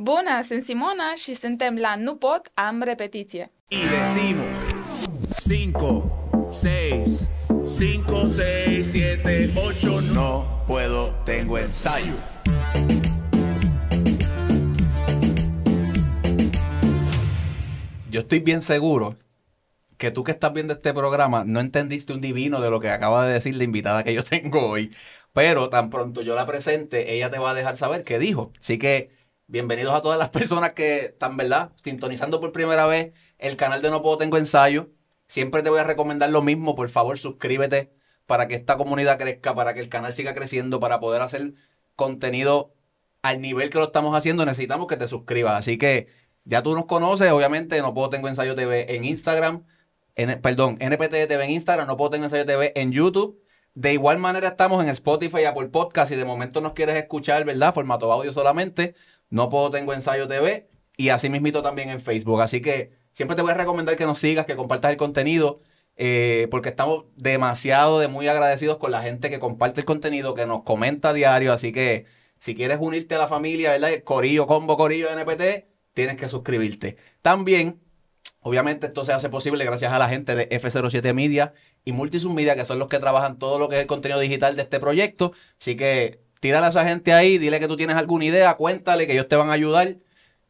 Bună, sunt Simona și suntem la Nu Pot, am repetiție. Y decimos 5, 6, 5, 6, 7, 8, no puedo, tengo ensayo. Yo estoy bien seguro que tú que estás viendo este programa no entendiste un divino de lo que acaba de decir la invitada que yo tengo hoy. Pero tan pronto yo la presente, ella te va a dejar saber qué dijo. Así que bienvenidos a todas las personas que están, ¿verdad? Sintonizando por primera vez el canal de No Puedo Tengo Ensayo. Siempre te voy a recomendar lo mismo. Por favor, suscríbete para que esta comunidad crezca, para que el canal siga creciendo, para poder hacer contenido al nivel que lo estamos haciendo. Necesitamos que te suscribas. Así que ya tú nos conoces, obviamente, No Puedo Tengo Ensayo TV en Instagram. Perdón, NPT TV en Instagram, No Puedo Tengo Ensayo TV en YouTube. De igual manera estamos en Spotify, Apple Podcast. Y de momento nos quieres escuchar, ¿verdad? Formato audio solamente. No puedo tengo ensayo TV. Y así mismito también en Facebook. Así que siempre te voy a recomendar que nos sigas, que compartas el contenido. eh, porque estamos demasiado de muy agradecidos con la gente que comparte el contenido, que nos comenta a diario. Así que si quieres unirte a la familia, ¿verdad? Corillo, combo, Corillo NPT, tienes que suscribirte. También Obviamente esto se hace posible gracias a la gente de F07 Media y Multisum Media, que son los que trabajan todo lo que es el contenido digital de este proyecto. Así que tírale a esa gente ahí, dile que tú tienes alguna idea, cuéntale que ellos te van a ayudar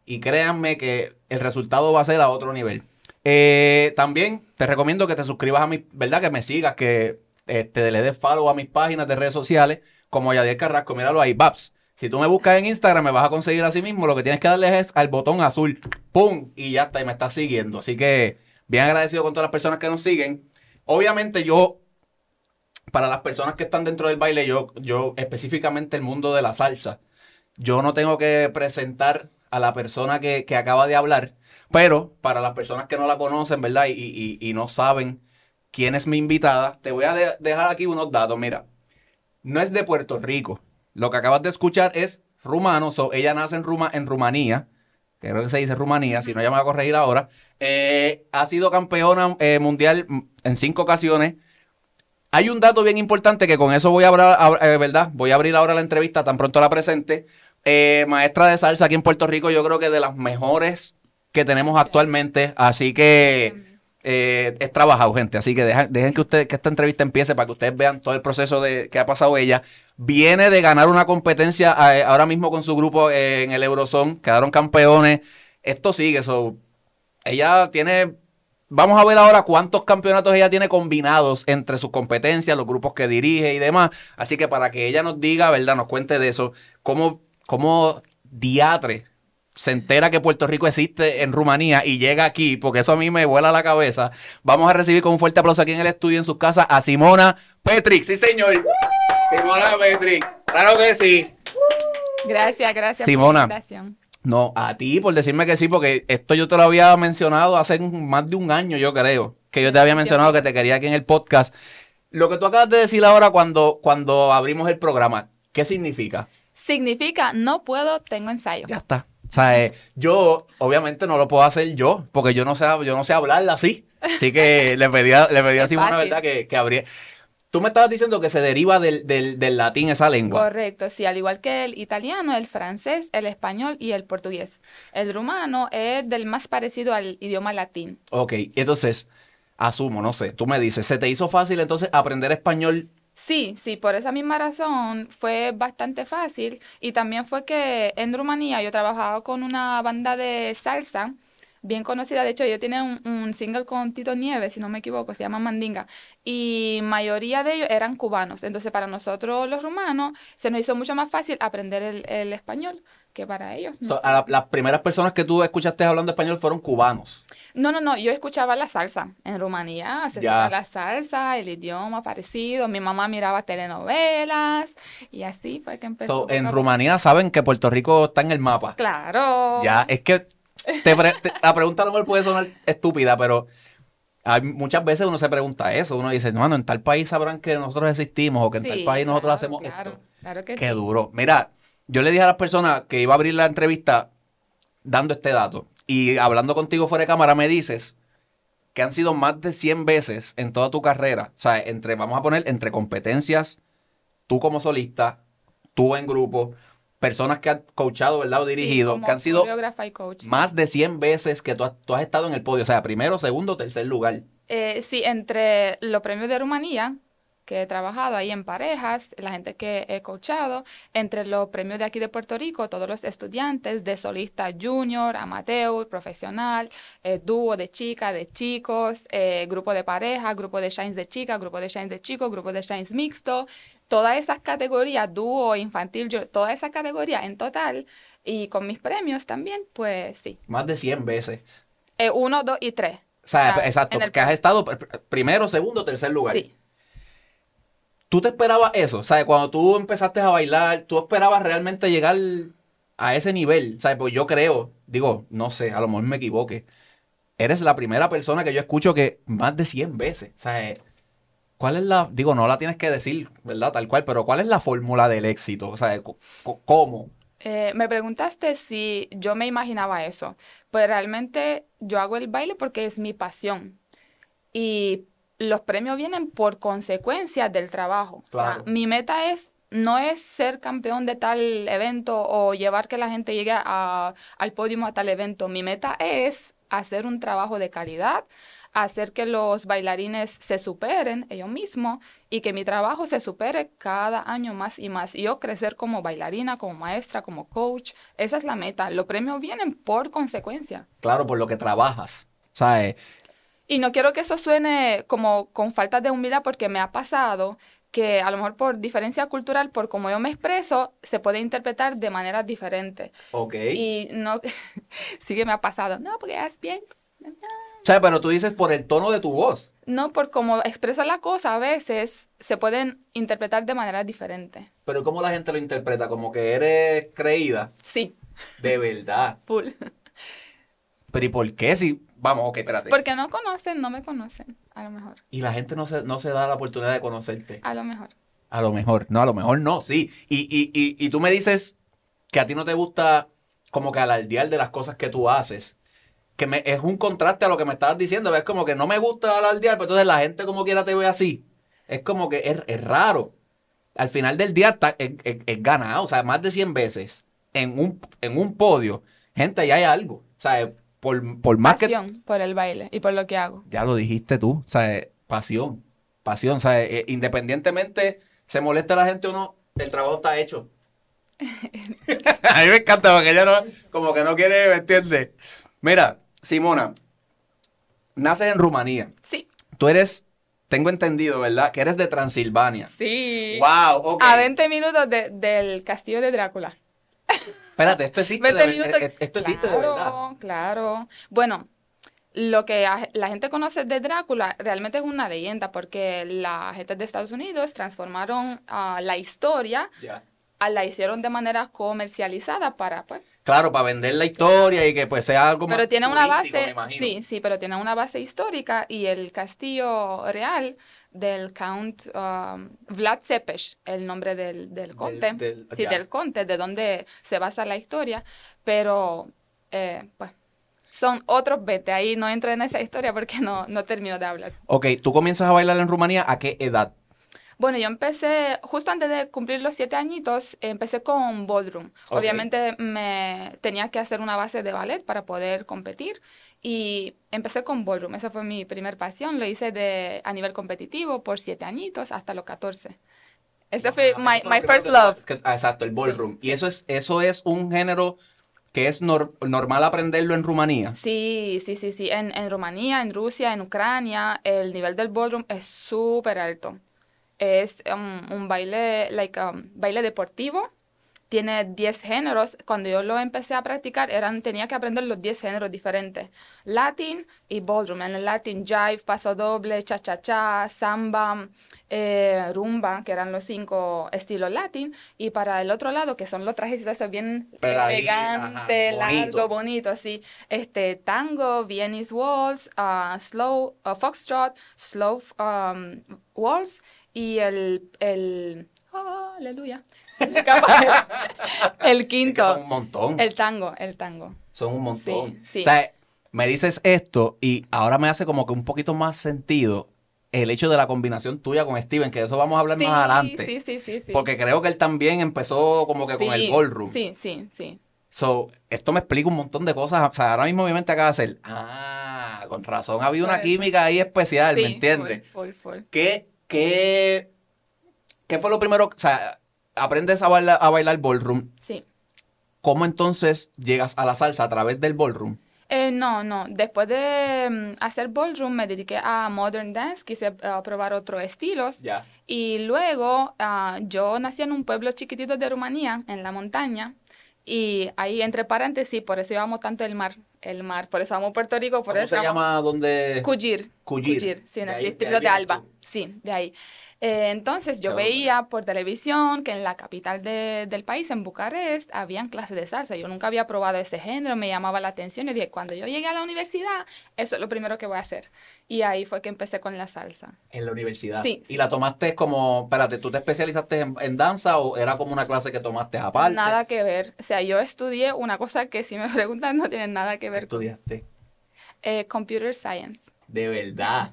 y créanme que el resultado va a ser a otro nivel. Eh, también te recomiendo que te suscribas a mi, ¿verdad? Que me sigas, que este, le des follow a mis páginas de redes sociales, como Yadier Carrasco, míralo ahí, Babs. Si tú me buscas en Instagram, me vas a conseguir así mismo. Lo que tienes que darle es al botón azul. ¡Pum! Y ya está, y me estás siguiendo. Así que bien agradecido con todas las personas que nos siguen. Obviamente yo, para las personas que están dentro del baile, yo, yo específicamente el mundo de la salsa, yo no tengo que presentar a la persona que, que acaba de hablar, pero para las personas que no la conocen, ¿verdad? Y, y- no saben quién es mi invitada, te voy a de- dejar aquí unos datos. Mira, no es de Puerto Rico. Lo que acabas de escuchar es rumano. So, ella nace en, Ruma, en Rumanía. Creo que se dice Rumanía, si no ya me va a corregir ahora. Eh, ha sido campeona eh, mundial en cinco ocasiones. Hay un dato bien importante que con eso voy a hablar, ab- eh, ¿verdad? Voy a abrir ahora la entrevista tan pronto la presente. Eh, maestra de salsa aquí en Puerto Rico, yo creo que de las mejores que tenemos actualmente. Así que eh, es trabajado, gente. Así que deja- dejen que, usted, que esta entrevista empiece para que ustedes vean todo el proceso de, que ha pasado ella. Viene de ganar una competencia ahora mismo con su grupo en el Eurozone. Quedaron campeones. Esto sigue. So, ella tiene. Vamos a ver ahora cuántos campeonatos ella tiene combinados entre sus competencias, los grupos que dirige y demás. Así que para que ella nos diga, ¿verdad? Nos cuente de eso. Cómo, cómo diatre se entera que Puerto Rico existe en Rumanía y llega aquí, porque eso a mí me vuela la cabeza. Vamos a recibir con un fuerte aplauso aquí en el estudio, en sus casas, a Simona Petrick. Sí, señor. Simona Petrick. Claro que sí. Gracias, gracias Simona. por la invitación. No, a ti por decirme que sí, porque esto yo te lo había mencionado hace más de un año, yo creo, que yo te había mencionado que te quería aquí en el podcast. Lo que tú acabas de decir ahora cuando, cuando abrimos el programa, ¿qué significa? Significa no puedo, tengo ensayo. Ya está. O sea, eh, yo obviamente no lo puedo hacer yo, porque yo no sé, yo no sé hablarla así. Así que le pedí a, le pedí a Simona. ¿verdad? Que, que abría. Tú me estabas diciendo que se deriva del, del, del latín esa lengua. Correcto, sí, al igual que el italiano, el francés, el español y el portugués. El rumano es del más parecido al idioma latín. Ok, entonces, asumo, no sé, tú me dices, ¿se te hizo fácil entonces aprender español? Sí, sí, por esa misma razón fue bastante fácil y también fue que en Rumanía yo trabajaba con una banda de salsa bien conocida, de hecho yo tenía un, un single con Tito Nieves, si no me equivoco, se llama Mandinga, y mayoría de ellos eran cubanos, entonces para nosotros los rumanos se nos hizo mucho más fácil aprender el, el español que para ellos. no So, sé. a la- las primeras personas que tú escuchaste hablando español fueron cubanos. No, no, no, yo escuchaba la salsa en Rumanía, se escuchaba la salsa, el idioma parecido, mi mamá miraba telenovelas y así fue que empezó. So, en. Rumanía saben que Puerto Rico está en el mapa. Claro. Ya, es que te pre- te- la pregunta a lo mejor puede sonar estúpida, pero hay, muchas veces uno se pregunta eso. Uno dice, no, en tal país sabrán que nosotros existimos o que en tal país nosotros hacemos claro, esto. Claro que Qué sí. duro. Mira, yo le dije a las personas que iba a abrir la entrevista dando este dato y hablando contigo fuera de cámara me dices que han sido más de 100 veces en toda tu carrera, o sea, entre, vamos a poner, entre competencias, tú como solista, tú en grupo, personas que han coachado, ¿verdad? O dirigido, que han sido y coach. más de 100 veces que tú has, tú has estado en el podio. O sea, primero, segundo, tercer lugar. Eh, sí, entre los premios de Rumanía, que he trabajado ahí en parejas, la gente que he coachado, entre los premios de aquí de Puerto Rico, todos los estudiantes de solista junior, amateur, profesional, eh, dúo de chicas, de chicos, eh, grupo de pareja, grupo de shines de chicas, grupo de shines de chicos, grupo de shines mixto, todas esas categorías, dúo, infantil, yo- todas esas categorías en total, y con mis premios también, pues sí. Más de 100 veces. Eh, uno, dos y tres. O sea, O sea, exacto, el que has estado pr- pr- primero, segundo, tercer lugar. Sí. ¿Tú te esperabas eso? O sea, cuando tú empezaste a bailar, ¿tú esperabas realmente llegar a ese nivel? ¿Sabes? Pues yo creo, digo, no sé, a lo mejor me equivoque. Eres la primera persona que yo escucho que más de 100 veces. O sea, ¿cuál es la, digo, no la tienes que decir, ¿verdad? Tal cual, pero ¿cuál es la fórmula del éxito? O sea, ¿cómo? Eh, me preguntaste si yo me imaginaba eso. Pues realmente yo hago el baile porque es mi pasión. Y los premios vienen por consecuencia del trabajo. O sea, Claro. mi meta es, no es ser campeón de tal evento o llevar que la gente llegue a- al podio a tal evento. Mi meta es hacer un trabajo de calidad, hacer que los bailarines se superen ellos mismos y que mi trabajo se supere cada año más y más. Y yo crecer como bailarina, como maestra, como coach. Esa es la meta. Los premios vienen por consecuencia. Claro, por lo que trabajas. ¿Sabes? Y no quiero que eso suene como con falta de humildad porque me ha pasado que a lo mejor por diferencia cultural, por cómo yo me expreso, se puede interpretar de maneras diferentes. Ok. Y no, sí que me ha pasado. No, porque es bien. O sea, pero tú dices por el tono de tu voz. No, por cómo expreso la cosa, a veces se pueden interpretar de maneras diferentes. Pero ¿cómo la gente lo interpreta? Como que eres creída. Sí, De verdad. full. Pero ¿y por qué? Si, vamos, ok, espérate. Porque no conocen, no me conocen, a lo mejor. Y la gente no se, no se da la oportunidad de conocerte. A lo mejor. A lo mejor, no, a lo mejor no, sí. Y, y, y, y tú me dices que a ti no te gusta como que alardear de las cosas que tú haces. Que me, es un contraste a lo que me estabas diciendo. Es como que no me gusta alardear, pero entonces la gente como quiera te ve así. Es como que es, es raro. Al final del día está- es, es- es ganado. O sea, más de 100 veces en un, en un podio. Gente, ya hay algo. O sea, por, por más que... Pasión por el baile y por lo que hago. Ya lo dijiste tú, o sea, eh, pasión, pasión, o sea, eh, independientemente se molesta la gente o no, el trabajo está hecho. A mí me encanta porque ella no, como que no quiere, ¿me entiendes? Mira, Simona, naces en Rumanía, Sí, tú eres, tengo entendido, ¿verdad? Que eres de Transilvania. sí. Wow, ok. A 20 minutos de- del castillo de Drácula. Espérate, esto existe, 20 de, minutos. eh, esto existe de verdad. Claro, claro. Bueno, lo que a- la gente conoce de Drácula realmente es una leyenda porque la gente de Estados Unidos transformaron ah, la historia, Ya. ah, la hicieron de manera comercializada para, pues, Claro, para vender la historia y que pues sea algo más Pero tiene una base, sí, sí, pero tiene una base histórica y el castillo real del Count um, Vlad Cepes, el nombre del, del conte, del- sí, ya. del conte, de donde se basa la historia, pero eh, pues son otros 20, ahí no entro en esa historia porque no, no termino de hablar. Ok, tú comienzas a bailar en Rumanía, ¿a qué edad? Bueno, yo empecé, justo antes de cumplir los siete añitos, empecé con ballroom. Obviamente me tenía que hacer una base de ballet para poder competir y empecé con ballroom. Esa fue mi primer pasión. Lo hice de, a nivel competitivo por siete añitos hasta los 14. Ese fue Ah, my, my first love. que- exacto, el ballroom. Y eso es, eso es un género que es nor- normal aprenderlo en Rumanía. Sí, sí, sí, sí. En, en Rumanía, en Rusia, en Ucrania, el nivel del ballroom es súper alto. Es um, un baile, like, um, baile deportivo. Tiene 10 géneros. Cuando yo lo empecé a practicar, eran, tenía que aprender los 10 géneros diferentes. Latin y ballroom. En el Latin, jive, paso doble, cha-cha-cha, samba, eh, rumba, que eran los cinco estilos latin. Y para el otro lado, que son los trajecitos esos bien Pero ahí, elegante, ajá, bonito. largo, bonito, así. Este, tango, Viennese Waltz, ah, slow, ah, foxtrot, slow um, waltz y el, el, ah, aleluya, se me escapa el, Es que quinto, son un montón. el tango, el tango. Son un montón. Sí, sí. O sea, me dices esto y ahora me hace como que un poquito más sentido el hecho de la combinación tuya con Steven, que de eso vamos a hablar Sí, más adelante. Sí, sí, sí, sí. Porque creo que él también empezó como que con el Sí, ballroom. Sí, sí, sí. So, esto me explica un montón de cosas. O sea, ahora mismo mi mente acaba de hacer. Ah, con razón. Había una química ahí especial, ¿me entiendes? full, full, full. ¿Qué, qué, qué fue lo primero? O sea, aprendes a bailar, a bailar ballroom. Sí. ¿Cómo entonces llegas a la salsa a través del ballroom? Eh, no, no. Después de mm, hacer ballroom me dediqué a modern dance, quise ah, probar otros estilos. Ya. Y luego ah, yo nací en un pueblo chiquitito de Rumanía, en la montaña. Y ahí, entre paréntesis, por eso yo amo tanto el mar. El mar. Por eso amo Puerto Rico, por ¿Cómo eso se amo- llama donde? Cuyir. Cuyir. sí, en el de distrito de Alba. tú. Sí, de ahí. Eh, entonces yo Qué veía por televisión que en la capital de- del país, en Bucarest, habían clases de salsa. Yo nunca había probado ese género, me llamaba la atención y dije, cuando yo llegue a la universidad, eso es lo primero que voy a hacer. Y ahí fue que empecé con la salsa. En la universidad. Sí, ¿Y la tomaste como, espérate, tú te especializaste en, en danza o era como una clase que tomaste aparte? Nada que ver. O sea, yo estudié una cosa que si me preguntan no tiene nada que ¿Qué ver con estudiaste? eh, computer science. De verdad.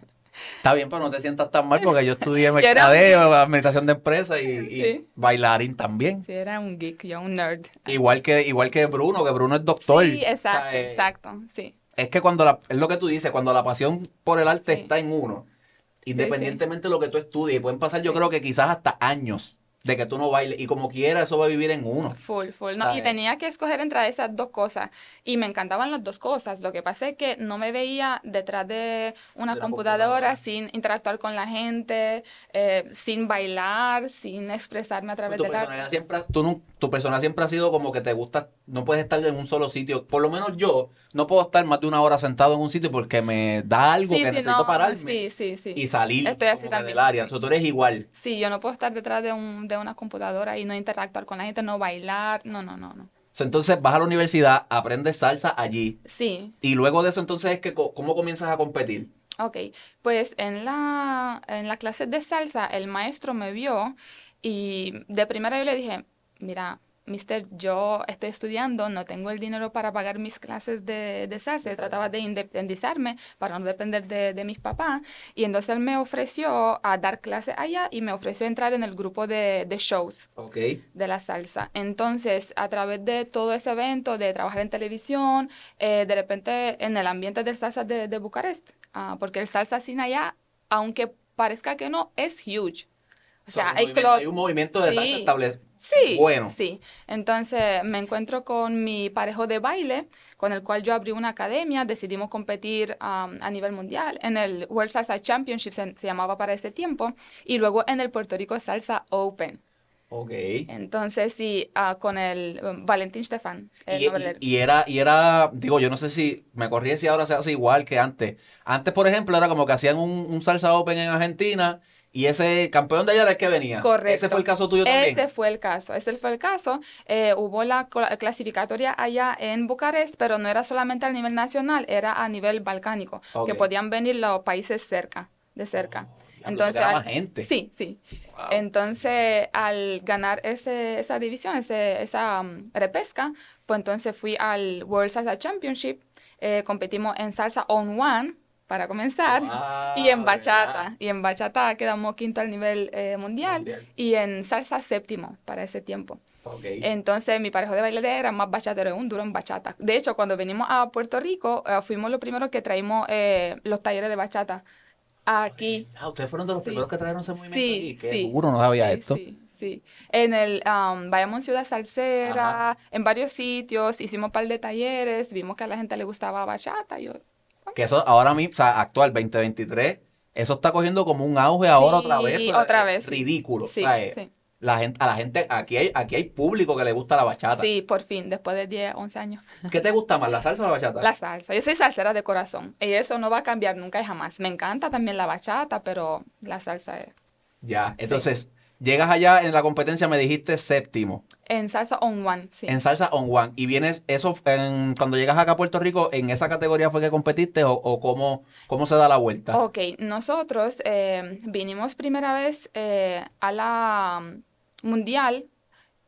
Está bien, pero no te sientas tan mal porque yo estudié mercadeo, administración de empresas y, bailarín también. Sí, era un geek, yo un nerd. Igual que, igual que Bruno, que Bruno es doctor. Sí, O exacto, sea, eh, exacto, sí. Es que cuando la, es lo que tú dices, cuando la pasión por el arte Sí. está en uno, sí. independientemente de lo que tú estudies, pueden pasar yo creo que quizás hasta años de que tú no bailes y como quiera eso va a vivir en uno. Full, full. No, y tenía que escoger entre esas dos cosas. Y me encantaban las dos cosas. Lo que pasa es que no me veía detrás de una De la computadora, computadora. sin interactuar con la gente, eh, sin bailar, sin expresarme a través Tu del arte. personalidad siempre, tú tu personalidad siempre ha sido como que te gusta, no puedes estar en un solo sitio. Por lo menos yo no puedo estar más de una hora sentado en un sitio porque me da algo Sí, que sí, necesito no, pararme sí, sí, sí. y salir Estoy así también, del área. sí. O sea, tú eres igual. Sí, yo no puedo estar detrás de, un, de una computadora y no interactuar con la gente, no bailar. No, no, no, no. Entonces vas a la universidad, aprendes salsa allí Sí, y luego de eso entonces es que cómo comienzas a competir. Ok, pues en la, en la clase de salsa el maestro me vio y de primera yo le dije, mira, mister, yo estoy estudiando, no tengo el dinero para pagar mis clases de, de salsa. Trataba de independizarme para no depender de, de mis papás. Y entonces él me ofreció a dar clase allá y me ofreció entrar en el grupo de, de shows Ok. de la salsa. Entonces, a través de todo ese evento, de trabajar en televisión, eh, de repente en el ambiente del salsa de, de Bucarest, ah, porque el salsa sin allá, aunque parezca que no, es huge. O sea, hay un movimiento de Sí. Sí, Bueno. sí. Entonces me encuentro con mi parejo de baile, con el cual yo abrí una academia, decidimos competir am, a nivel mundial en el World Salsa Championship, se, se llamaba para ese tiempo, y luego en el Puerto Rico Salsa Open. Ok. Entonces, sí, ah, con el um, Valentín Stefan, el Y, y- era, y era, digo, yo no sé si me corrí si ahora se hace igual que antes. Antes, por ejemplo, era como que hacían un, un salsa open en Argentina y ese campeón de allá era el que venía. Correcto. Ese fue el caso tuyo también. Ese fue el caso, ese fue el caso. Eh, hubo la cla- clasificatoria allá en Bucarest, pero no era solamente a nivel nacional, era a nivel balcánico, que podían venir los países cerca, de cerca. Oh, era al- más gente. Sí, sí. Wow. Entonces, al ganar ese, esa división, ese- esa um, repesca, pues entonces fui al World Salsa Championship, eh, competimos en salsa on one, para comenzar, Wow, y en bachata. verdad. Y en bachata quedamos quinto al nivel eh, mundial, Mundial. y en salsa séptimo para ese tiempo. Entonces, mi pareja de baile era más bachatero, un duro en bachata. De hecho, cuando venimos a Puerto Rico, eh, fuimos los primeros que traímos eh, los talleres de bachata aquí. Ah, ustedes fueron de los Sí. primeros que trajeron ese movimiento Sí, aquí. Qué sí. duro, no sabía Sí, esto. Sí, sí. En el um, Bayamón Ciudad Salsera, Ajá. en varios sitios, hicimos un par de talleres, vimos que a la gente le gustaba bachata. Yo, Que eso ahora mismo, o sea, actual 2023, eso está cogiendo como un auge ahora Sí, otra vez. otra vez. Ridículo. sí, o sea, eh, sí. la gente, a la gente, aquí hay, aquí hay público que le gusta la bachata. Sí, por fin, después de 10, 11 años. ¿Qué te gusta más, la salsa o la bachata? La salsa. Yo soy salsera de corazón y eso no va a cambiar nunca y jamás. Me encanta también la bachata, pero la salsa es... Ya, entonces, llegas allá en la competencia, me dijiste séptimo, En salsa on one, sí. en salsa on one, y vienes, eso, en, cuando llegas acá a Puerto Rico, ¿en esa categoría fue que competiste o, o cómo, cómo se da la vuelta? Ok, nosotros eh, vinimos primera vez eh, a la mm, mundial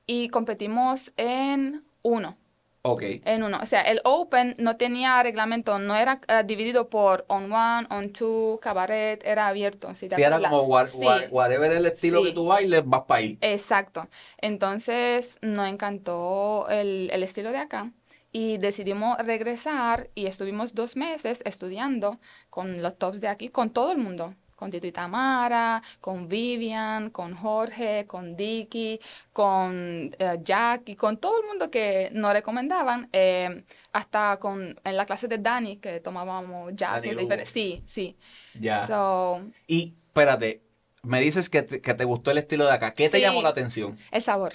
y competimos en uno. Ok. en uno. O sea, el Open no tenía reglamento, no era eh, dividido por on one, on two, cabaret, era abierto. Si te Si era como Sí. whatever el estilo Sí. que tú bailes, vas para ahí. Exacto. Entonces nos encantó el, el estilo de acá y decidimos regresar y estuvimos dos meses estudiando con los tops de aquí, con todo el mundo. Con Tito y Tamara, con Vivian, con Jorge, con Dicky, con eh, Jackie, con todo el mundo que nos recomendaban, eh, hasta con en la clase de Dani que tomábamos jazz. Sí, sí. Ya. So, Y espérate, me dices que te, que te gustó el estilo de acá. ¿Qué te Sí. llamó la atención? El sabor.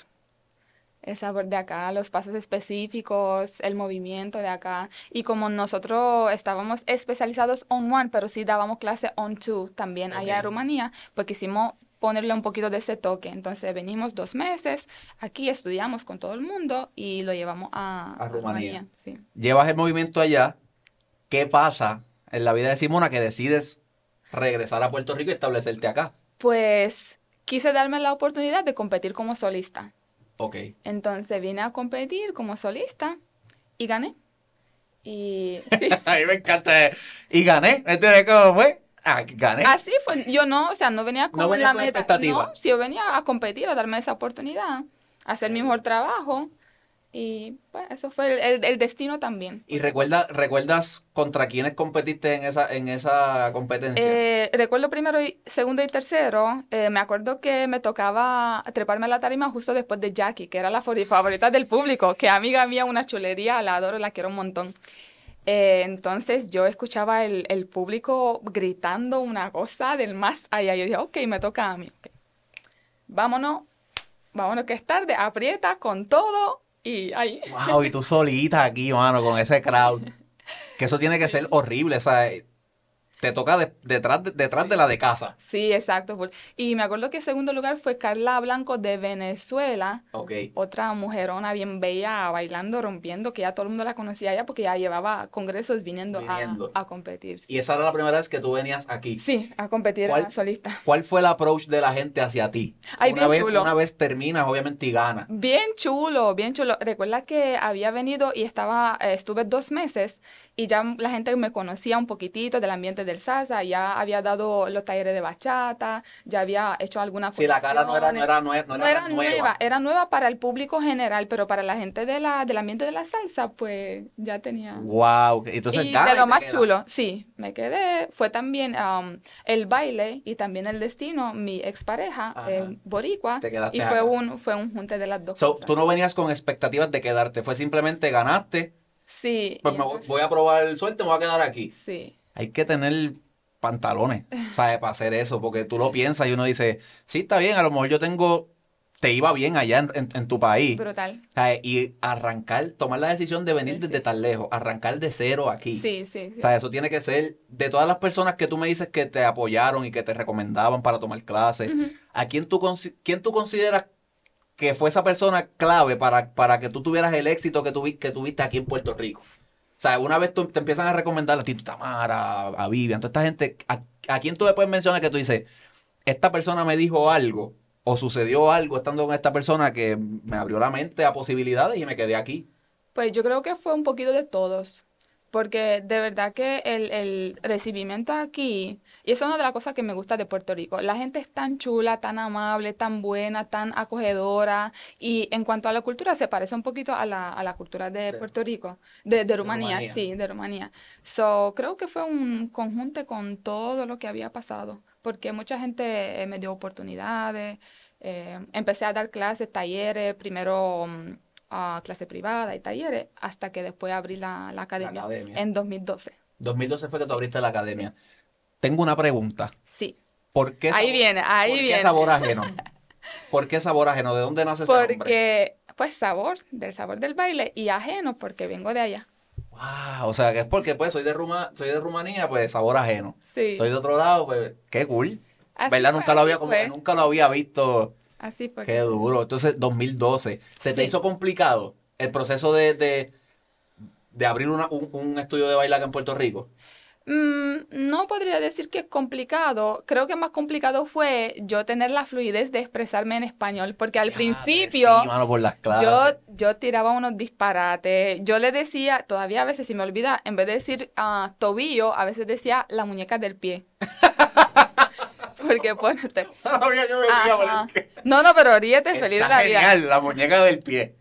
Sabor de acá, los pasos específicos, el movimiento de acá. Y como nosotros estábamos especializados on one, pero sí dábamos clase on two también allá en. Rumanía, pues quisimos ponerle un poquito de ese toque. Entonces venimos dos meses, aquí estudiamos con todo el mundo y lo llevamos a, A Rumanía. sí. Llevas el movimiento allá. ¿Qué pasa en la vida de Simona que decides regresar a Puerto Rico y establecerte acá? Pues quise darme la oportunidad de competir como solista. Ok. Entonces vine a competir como solista y gané. Y sí. A mí me encanta. Y gané. ¿Entiendes cómo fue? Ah, gané. Así fue, yo no, o sea, no venía con No venía la con meta, expectativa. no, si yo venía a competir, a darme esa oportunidad, a hacer mi mejor trabajo, y pues eso fue el, el- el destino también. ¿Y recuerda, recuerdas contra quiénes competiste en esa, en esa competencia? Eh, recuerdo primero, y, segundo y tercero, eh, me acuerdo que me tocaba treparme a la tarima justo después de Jackie, que era la favorita del público, que amiga mía, una chulería, la adoro, la quiero un montón. Eh, entonces yo escuchaba el, el público gritando una cosa del más allá. Yo dije, ok, me toca a mí. ok. Vámonos, vámonos que es tarde, aprieta con todo y ahí. Wow, y tú solita aquí, mano, con ese crowd. Que eso tiene que ser horrible, eh, te toca de- detrás, de, detrás de la de casa. Sí, exacto. Y me acuerdo que en segundo lugar fue Carla Blanco de Venezuela. Ok. otra mujerona bien bella bailando, rompiendo, que ya todo el mundo la conocía ya porque ya llevaba congresos viniendo, a- Viniendo. A, competir. Y esa era la primera vez que tú venías aquí. Sí, a competir ¿Cuál- a solista. ¿Cuál fue el approach de la gente hacia ti? Ay, una bien vez, chulo. una vez terminas, obviamente, y ganas. Bien chulo, bien chulo. Recuerda que había venido y estaba, eh, estuve dos meses y ya la gente me conocía un poquitito del ambiente del salsa, ya había dado los talleres de bachata, ya había hecho algunas Si la cara no era, no era, no era, no era tan nueva, era nueva para el público general, pero para la gente de la, del ambiente de la salsa, pues ya tenía. Wow. Entonces, y de lo más queda. chulo, sí, me quedé. Fue también um, el baile y también el destino, mi expareja, eh, boricua, Te quedaste y fue acá. un, fue un junte de las dos So, cosas. tú no venías con expectativas de quedarte, fue simplemente ganaste, Sí, pues me voy, voy a probar el suerte, me voy a quedar aquí. sí, Hay que tener pantalones, ¿sabes? Para hacer eso, porque tú lo piensas y uno dice, sí, está bien, a lo mejor yo tengo, te iba bien allá en, en- en tu país. brutal. ¿sabes? Y arrancar, tomar la decisión de venir Sí. desde tan lejos, arrancar de cero aquí. Sí, sí, sí. O sea, eso tiene que ser de todas las personas que tú me dices que te apoyaron y que te recomendaban para tomar clases. ¿A quién tú, consi- quién tú consideras que fue esa persona clave para, para que tú tuvieras el éxito que, tuvi- que tuviste aquí en Puerto Rico? O sea, una vez te empiezan a recomendar a ti, Tamara, a Vivian, toda esta gente, ¿a, a quién tú le puedes mencionar que tú dices, esta persona me dijo algo o sucedió algo estando con esta persona que me abrió la mente a posibilidades y me quedé aquí? Pues yo creo que fue un poquito de todos, porque de verdad que el, el recibimiento aquí, y eso es una de las cosas que me gusta de Puerto Rico, la gente es tan chula, tan amable, tan buena, tan acogedora, y en cuanto a la cultura se parece un poquito a la, a la cultura de De- Puerto Rico, de, de Rumanía, Rumanía. sí, de Rumanía. So, creo que fue un conjunto con todo lo que había pasado, porque mucha gente eh, me dio oportunidades, eh, empecé a dar clases, talleres, primero mm, a clase privada y talleres, hasta que después abrí la, la academia, academia. en 2012. 2012 fue que tú abriste la academia. Tengo una pregunta. Sí, ¿Por qué ahí sabor- viene, ahí ¿por qué viene. sabor ajeno? ¿Por qué sabor ajeno? ¿De dónde nace ese nombre? Porque, pues, sabor, del sabor del baile y ajeno, porque vengo de allá. Wow, o sea, que es porque pues soy de Ruma, soy de Rumanía, pues sabor ajeno. Sí, Soy de otro lado, pues qué cool. así ¿Verdad? fue, Nunca lo había como nunca lo había visto. así fue. Qué duro. Entonces, 2012. ¿Se te hizo complicado el proceso de, de, de abrir una- un, un estudio de baile acá en Puerto Rico? Mm, no podría decir que es complicado. Creo que más complicado fue yo tener la fluidez de expresarme en español, porque al principio sí, mano, por las clases. yo, yo tiraba unos disparates. Yo le decía, todavía a veces si me olvida, en vez de decir ah, tobillo, a veces decía la muñeca del pie. Porque ponete. No, no, pero ríete feliz de la vida. genial, la muñeca del pie.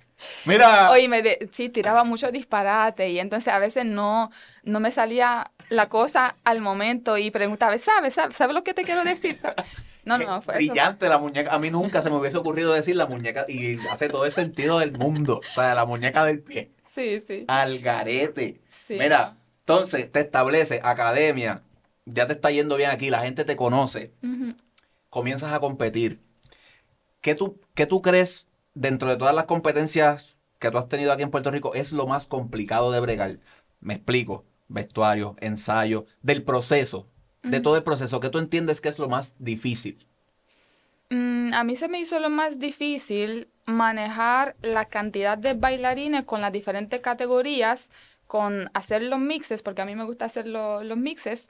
Mira, Oye, me de- sí, tiraba mucho disparate y entonces a veces no, no me salía la cosa al momento y preguntaba, ¿sabes? ¿Sabes, ¿Sabes lo que te quiero decir? ¿Sabes? No, no, fue eso. brillante la muñeca. A mí nunca se me hubiese ocurrido decir la muñeca y hace todo el sentido del mundo. O sea, la muñeca del pie. Sí, sí. Al garete. sí. Mira, entonces te establece academia, ya te está yendo bien aquí, la gente te conoce, comienzas a competir. ¿Qué tú, qué tú crees dentro de todas las competencias que tú has tenido aquí en Puerto Rico es lo más complicado de bregar? Me explico, vestuario, ensayo, del proceso, de todo el proceso, ¿qué tú entiendes que es lo más difícil? Mm, a mí se me hizo lo más difícil manejar la cantidad de bailarines con las diferentes categorías, con hacer los mixes, porque a mí me gusta hacer lo- los mixes,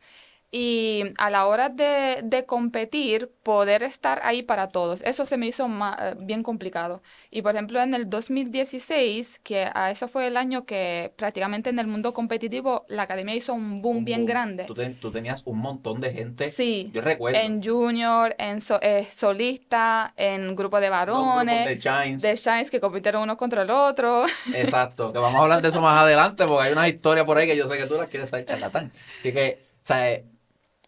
y a la hora de, de competir, poder estar ahí para todos. Eso se me hizo ma- eh, bien complicado. Y por ejemplo, en el 2016, que a eso fue el año que prácticamente en el mundo competitivo la academia hizo un boom Un bien boom. grande. Tú, ten- tú tenías un montón de gente. Sí, Yo recuerdo. en junior, en so- eh, solista, en grupo de varones, de Shines. de shines que compitieron uno contra el otro. Exacto, que vamos a hablar de eso más adelante porque hay unas historias por ahí que yo sé que tú las quieres saber, charlatán. Así que, o sea,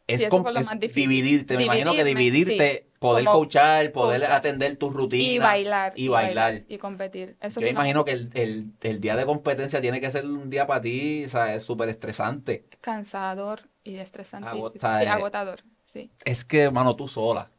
es, Sí, eso com- fue lo es más difícil. dividirte, me imagino que dividirte, poder Como coachar, poder coachar. atender tus rutinas. Y bailar. Y bailar. Y competir. Eso Yo imagino que el, el- el día de competencia tiene que ser un día para ti, o sea, es súper estresante. cansador y estresante. Sí, eh, agotador. Sí. Es que, mano, tú sola.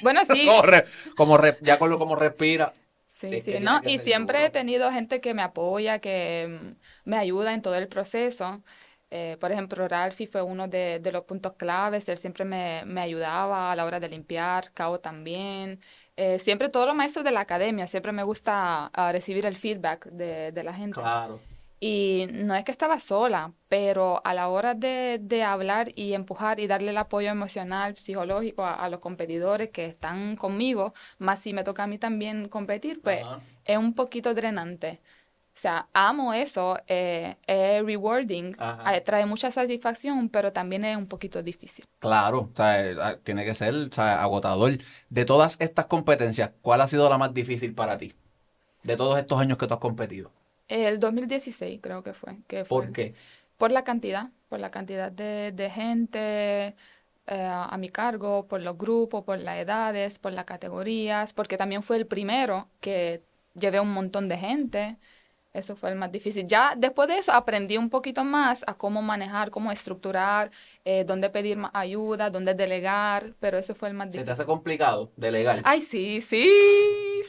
Bueno, sí. Como, re- como re- ya con lo como respira. Sí, Es sí, ¿no? Y siempre duro. he tenido gente que me apoya, que mm, me ayuda en todo el proceso. Eh, por ejemplo, Ralphie fue uno de, de los puntos claves. Él siempre me, me ayudaba a la hora de limpiar, Cao también. Eh, siempre todos los maestros de la academia, siempre me gusta ah, recibir el feedback de, de la gente. Claro. Y no es que estaba sola, pero a la hora de, de hablar y empujar y darle el apoyo emocional, psicológico a, a los competidores que están conmigo, más si me toca a mí también competir, pues Ajá. es un poquito drenante. O sea, amo eso, eh, es rewarding, eh, trae mucha satisfacción, pero también es un poquito difícil. Claro, o sea, eh, ah, tiene que ser o sea, agotador. De todas estas competencias, ¿cuál ha sido la más difícil para ti? De todos estos años que tú has competido. El 2016 creo que fue, que fue ¿Por qué? por la cantidad, por la cantidad de, de gente eh, a mi cargo, por los grupos, por las edades, por las categorías, porque también fue el primero que llevé un montón de gente. Eso fue el más difícil. Ya después de eso aprendí un poquito más a cómo manejar, cómo estructurar, eh, dónde pedir más ayuda, dónde delegar, pero eso fue el más ¿Se te difícil. hace complicado delegar? Ay, sí, sí,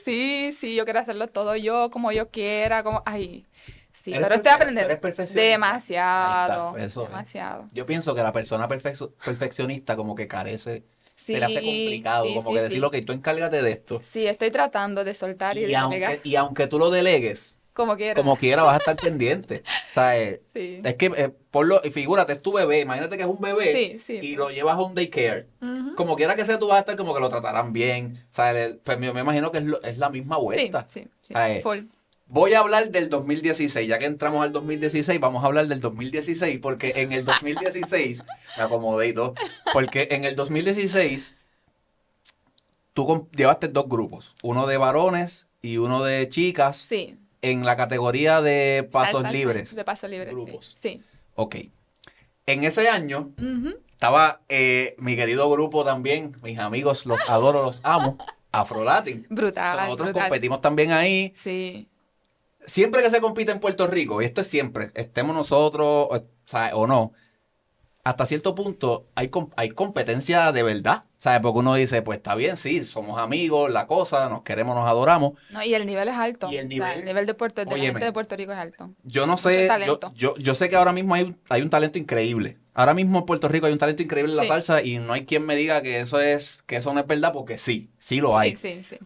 sí, sí, yo quiero hacerlo todo yo, como yo quiera, como, ay, sí, ¿Eres pero estoy aprendiendo demasiado, está, eso es. demasiado. Yo pienso que la persona perfeccio- perfeccionista como que carece, se le hace complicado, sí, como sí, que decir, ok, tú encárgate de esto. Sí, estoy tratando de soltar y, Y de aunque, delegar y aunque tú lo delegues, como quiera. como quiera vas a estar pendiente. O sea, eh, Sí. es que, eh, ponlo, y figúrate, es tu bebé, imagínate que es un bebé Sí, sí. y lo llevas a un daycare. Como quiera que sea, tú vas a estar como que lo tratarán bien. O sea, el- pues me, me imagino que es, lo- es la misma vuelta. sí, sí, Ay. full. Voy a hablar del 2016, ya que entramos al 2016, vamos a hablar del 2016, porque en el 2016, me acomodé y todo, porque en el 2016 tú llevaste dos grupos, uno de varones y uno de chicas, Sí. En la categoría de pasos Salsa, libres. De pasos libres, sí. Grupos. Sí. Ok. En ese año estaba eh, mi querido grupo también, mis amigos, los adoro, los amo, Afro Latin. Brutal, Nosotros brutal. competimos también ahí. Sí. Siempre que se compite en Puerto Rico, y esto es siempre, estemos nosotros o, sea, o no, hasta cierto punto hay, com- hay competencia de verdad. ¿Sabes? Porque uno dice, pues está bien, sí, somos amigos, la cosa, nos queremos, nos adoramos. No, y el nivel es alto. Y el O sea, nivel- el nivel de Puerto, de la Óyeme. gente de Puerto Rico es alto. Yo no sé, yo, yo, yo sé que ahora mismo hay, un- hay un talento increíble. Ahora mismo en Puerto Rico hay un talento increíble en la Sí. salsa y no hay quien me diga que eso es, que eso no es verdad, porque sí, sí lo hay. Sí, sí, sí.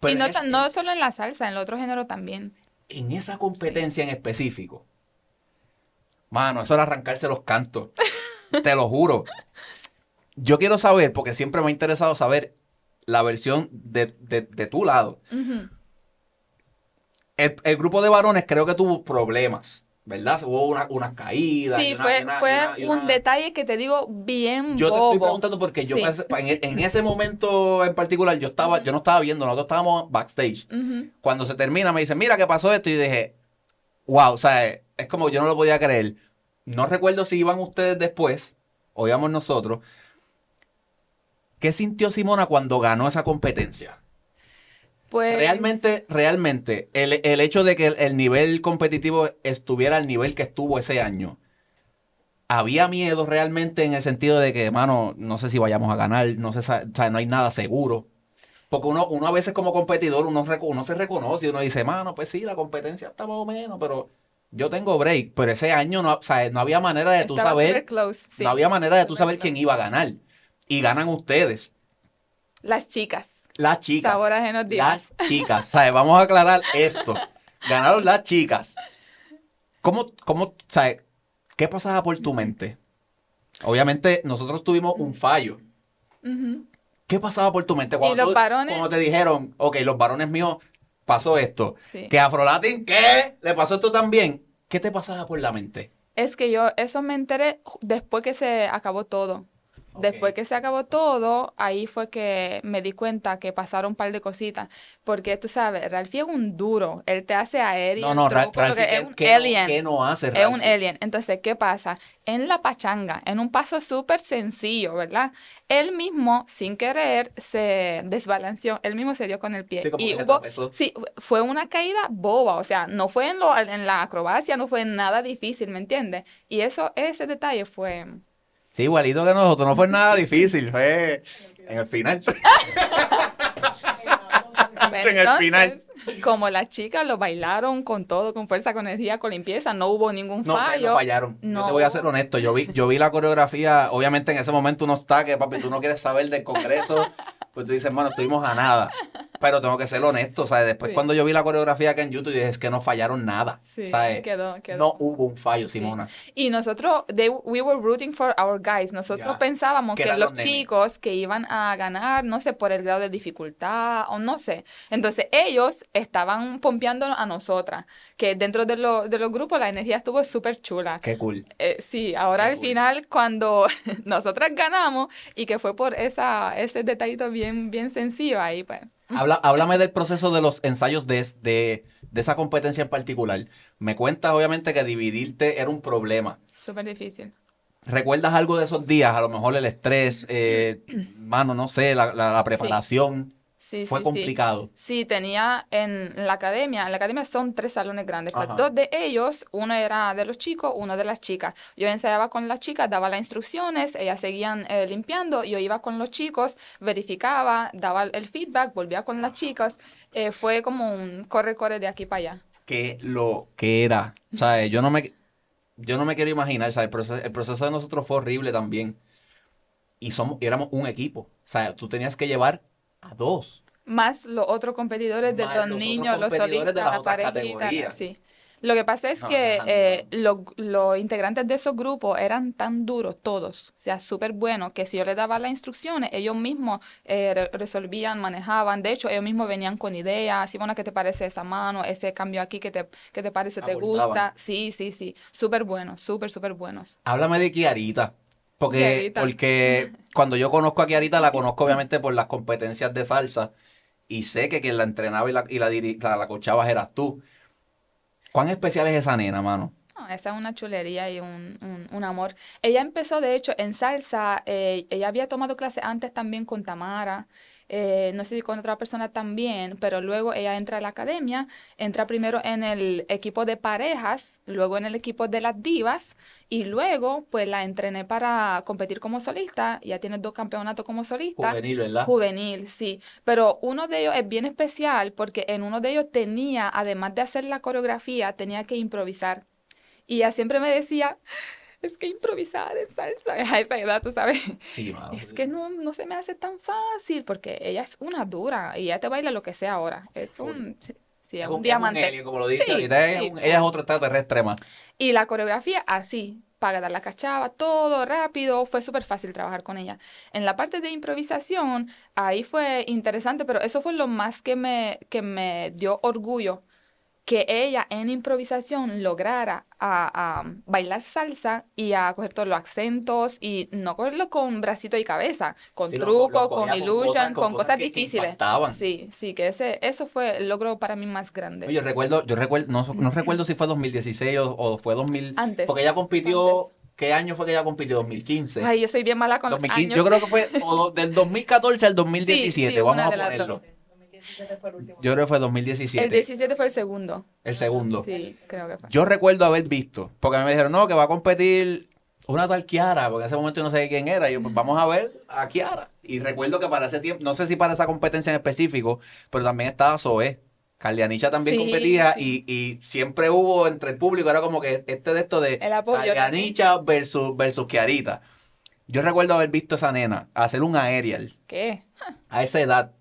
Pero y no, no solo en la salsa, en el otro género también. en esa competencia en específico, mano, eso era arrancarse los cantos. te lo juro. Yo quiero saber, porque siempre me ha interesado saber la versión de, de- de tu lado. El, el grupo de varones creo que tuvo problemas, ¿verdad? Hubo una- unas caídas. y Sí, una- fue, una- fue y una- y un una- detalle que te digo bien Yo te estoy preguntando porque yo Sí. pensé- en, e- en ese momento en particular yo estaba, yo no estaba viendo, nosotros estábamos backstage. Cuando se termina me dicen, mira que pasó esto y dije, wow, o sea, es es como yo no lo podía creer. No recuerdo si iban ustedes después o íbamos nosotros. ¿Qué sintió Simona cuando ganó esa competencia? Pues, Realmente, realmente, el, el hecho de que el, el nivel competitivo estuviera al nivel que estuvo ese año, había miedo realmente en el sentido de que, mano, no sé si vayamos a ganar, no sé, o sea, no hay nada seguro. Porque uno, uno a veces como competidor, uno, se reconoce y uno dice, mano, pues sí, la competencia está más o menos, pero yo tengo break. Pero ese año no, o sea, no había manera de tú estaba saber, súper close, sí. no había manera de tú saber quién iba a ganar. Y ganan ustedes, Las chicas. las chicas. Sabor ajenos divas. Las chicas, ¿sabes? Vamos a aclarar esto. Ganaron las chicas. ¿Cómo, cómo, sabes? ¿Qué pasaba por tu mente? Obviamente, nosotros tuvimos un fallo. ¿Qué pasaba por tu mente cuando, los tú- varones? cuando te dijeron, ok, los varones míos pasó esto? Sí. Que Afrolatin, ¿qué? ¿Le pasó esto también? ¿Qué te pasaba por la mente? Es que yo eso me enteré después que se acabó todo. Después que se acabó todo, ahí fue que me di cuenta que pasaron un par de cositas. Porque tú sabes, Ralphie es un duro. Él te hace aéreo, No, no, truco, Ralphie, que es ¿qué, un qué alien. qué no hace Es un Ralphie? alien. Entonces, ¿qué pasa? En la pachanga, en un paso súper sencillo, ¿verdad? Él mismo, sin querer, se desbalanceó. Él mismo se dio con el pie. Sí, y hubo, sí, fue una caída boba. O sea, no fue en, lo, en la acrobacia, no fue nada difícil, ¿me entiendes? Y eso, ese detalle fue... Sí, igualito que nosotros. No fue nada difícil. Fue en el final. Bueno, En el final. Como las chicas lo bailaron con todo, con fuerza, con energía, con limpieza, no hubo ningún No, ustedes fallo. no fallaron. Yo No. te voy a ser honesto. Yo vi, yo vi la coreografía. Obviamente en ese momento uno está que, papi, tú no quieres saber del congreso. Pues tú dices, hermano, estuvimos a nada. Pero tengo que ser honesto. Sea, después Sí. cuando yo vi la coreografía acá en YouTube, dije, es que no fallaron nada. Sí, ¿Sabes? quedó, quedó. No hubo un fallo, Simona. Y nosotros, they- we were rooting for our guys. Nosotros pensábamos Que los chicos que iban a ganar, no sé, por el grado de dificultad o no sé. Entonces ellos estaban pompeando a nosotras, que dentro de, lo- de los grupos la energía estuvo súper chula. Qué cool. Eh, sí, ahora Qué al cool. final cuando nosotras ganamos y que fue por esa, ese detallito bien, bien sencillo ahí, pues. Habla, háblame del proceso de los ensayos de, de, de esa competencia en particular. Me cuentas, obviamente, que dividirte era un problema. Súper difícil. ¿Recuerdas algo de esos días? A lo mejor el estrés, eh, mano, no sé, la, la- la preparación. Sí, Fue sí, complicado. Sí, tenía en la academia, en la academia son tres salones grandes, Ajá. dos de ellos, uno era de los chicos, uno de las chicas. Yo ensayaba con las chicas, daba las instrucciones, ellas seguían eh, limpiando, yo iba con los chicos, verificaba, daba el feedback, volvía con las chicas. Eh, fue como un corre-corre de aquí para allá. que lo que era. ¿Sabes? Yo no me, yo no me quiero imaginar. ¿sabes? El, proceso, el proceso de nosotros fue horrible también. Y somos, y éramos un equipo. O sea, tú tenías que llevar a dos. Más los otros competidores de los niños, los competidores de solistas, las sí. Lo que pasa es No, que eh, lo- los integrantes de esos grupos eran tan duros todos, o sea, súper buenos, que si yo les daba las instrucciones, ellos mismos eh, re- resolvían, manejaban. De hecho, ellos mismos venían con ideas, Simona, ¿qué te parece esa mano? Ese cambio aquí, ¿qué te, qué te parece? ¿Te gusta? Sí, sí, sí. Súper buenos, súper, súper buenos. Háblame de Kiarita. Porque, porque cuando yo conozco a Kiarita, la conozco obviamente por las competencias de salsa. Y sé que quien la entrenaba y la, y la, la, la coachabas eras tú. ¿Cuán especial es esa nena, mano? No, esa es una chulería y un, un- un amor. Ella empezó, de hecho, en salsa. eh, ella había tomado clase antes también con Tamara. Eh, no sé si con otra persona también, pero luego ella entra a la academia, entra primero en el equipo de parejas, luego en el equipo de las divas, y luego pues la entrené para competir como solista. Ya tiene dos campeonatos como solista. Juvenil, ¿verdad? Juvenil, sí. Pero uno de ellos es bien especial porque en uno de ellos tenía, además de hacer la coreografía, tenía que improvisar. Y ella siempre me decía, es que improvisar en salsa, a esa edad, tú sabes. Sí, mano. Es que no, no se me hace tan fácil porque ella es una dura y ella te baila lo que sea ahora. Es Full. un, sí, es Es un un, es un diamante. como lo Sí, ahorita. es sí, un- ella es otro extraterrestre más. Y la coreografía así, para dar la cachava, todo rápido, fue súper fácil trabajar con ella. En la parte de improvisación, ahí fue interesante, pero eso fue lo más que me, que me dio orgullo, que ella en improvisación lograra a, a bailar salsa y a coger todos los acentos y no cogerlo con bracito y cabeza, con Sí, lo- truco, lo con cogía con illusion, cosas- con, con cosas, que- difíciles. Sí, sí, que ese, eso fue el logro para mí más grande. Yo recuerdo, yo recuerdo, no, no recuerdo si fue 2016 o, o fue 2000. Antes, Porque ella compitió, antes. ¿qué año fue que ella compitió? 2015. Ay, yo soy bien mala con los 2015, años. Yo creo que fue o del 2014 al 2017, sí, vamos una a ponerlo. Dos. 2017 fue el último. Yo creo que fue 2017, El 17 fue el segundo. el segundo. Sí, creo que fue. Yo recuerdo haber visto, porque a mí me dijeron, no, que va a competir una tal Kiara, porque en ese momento yo no sé quién era. Y yo, pues vamos a ver a Kiara. Y recuerdo que para ese tiempo, no sé si para esa competencia en específico, pero también estaba Zoé. Carlianicha también Sí, competía sí. Y, y siempre hubo entre el público, era como que este de esto de Carlianicha versus, versus Kiarita. Yo recuerdo haber visto a esa nena hacer un aerial ¿Qué? a esa edad.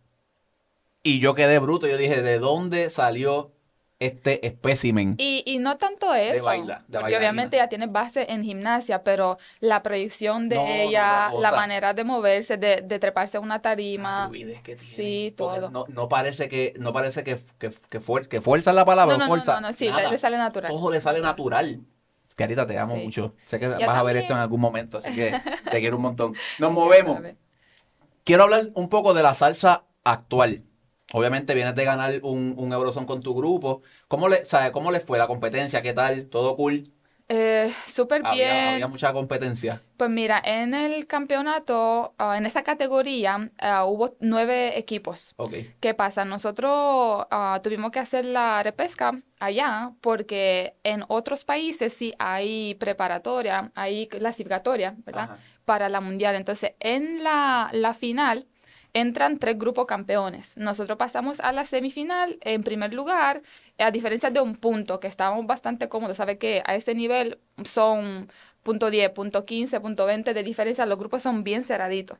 Y yo quedé bruto. Yo dije, ¿de dónde salió este espécimen? Y, y no tanto eso, baila- de porque obviamente ella tiene base en gimnasia, pero la proyección de No, ella, la manera de moverse, de, de treparse a una tarima. que. Sí, todo. No, no parece que, no parece que, que, que, fuer- que fuerza es la palabra, No, no, no, fuerza. no, sí, le, le sale natural. Todo le sale natural. Carita, te amo Sí. mucho. Sé que Yo vas a ver esto en algún momento, así que te quiero un montón. Nos movemos. Quiero hablar un poco de la salsa actual. Obviamente vienes de ganar un, un Eurozone con tu grupo. ¿Cómo le, sabe, ¿Cómo le fue la competencia? ¿Qué tal? ¿Todo cool? Eh, Súper bien. Había, mucha competencia. Pues mira, en el campeonato, ah, en esa categoría, ah, hubo nueve equipos. Ok. ¿Qué pasa? Nosotros ah, tuvimos que hacer la repesca allá porque en otros países sí hay preparatoria, hay clasificatoria, ¿verdad? Ajá. Para la mundial. Entonces, en la, la final entran tres grupos campeones. Nosotros pasamos a la semifinal en primer lugar, a diferencia de un punto, que estábamos bastante cómodos. Sabe que a ese nivel son punto 10, punto 15, punto 20 de diferencia. Los grupos son bien cerraditos.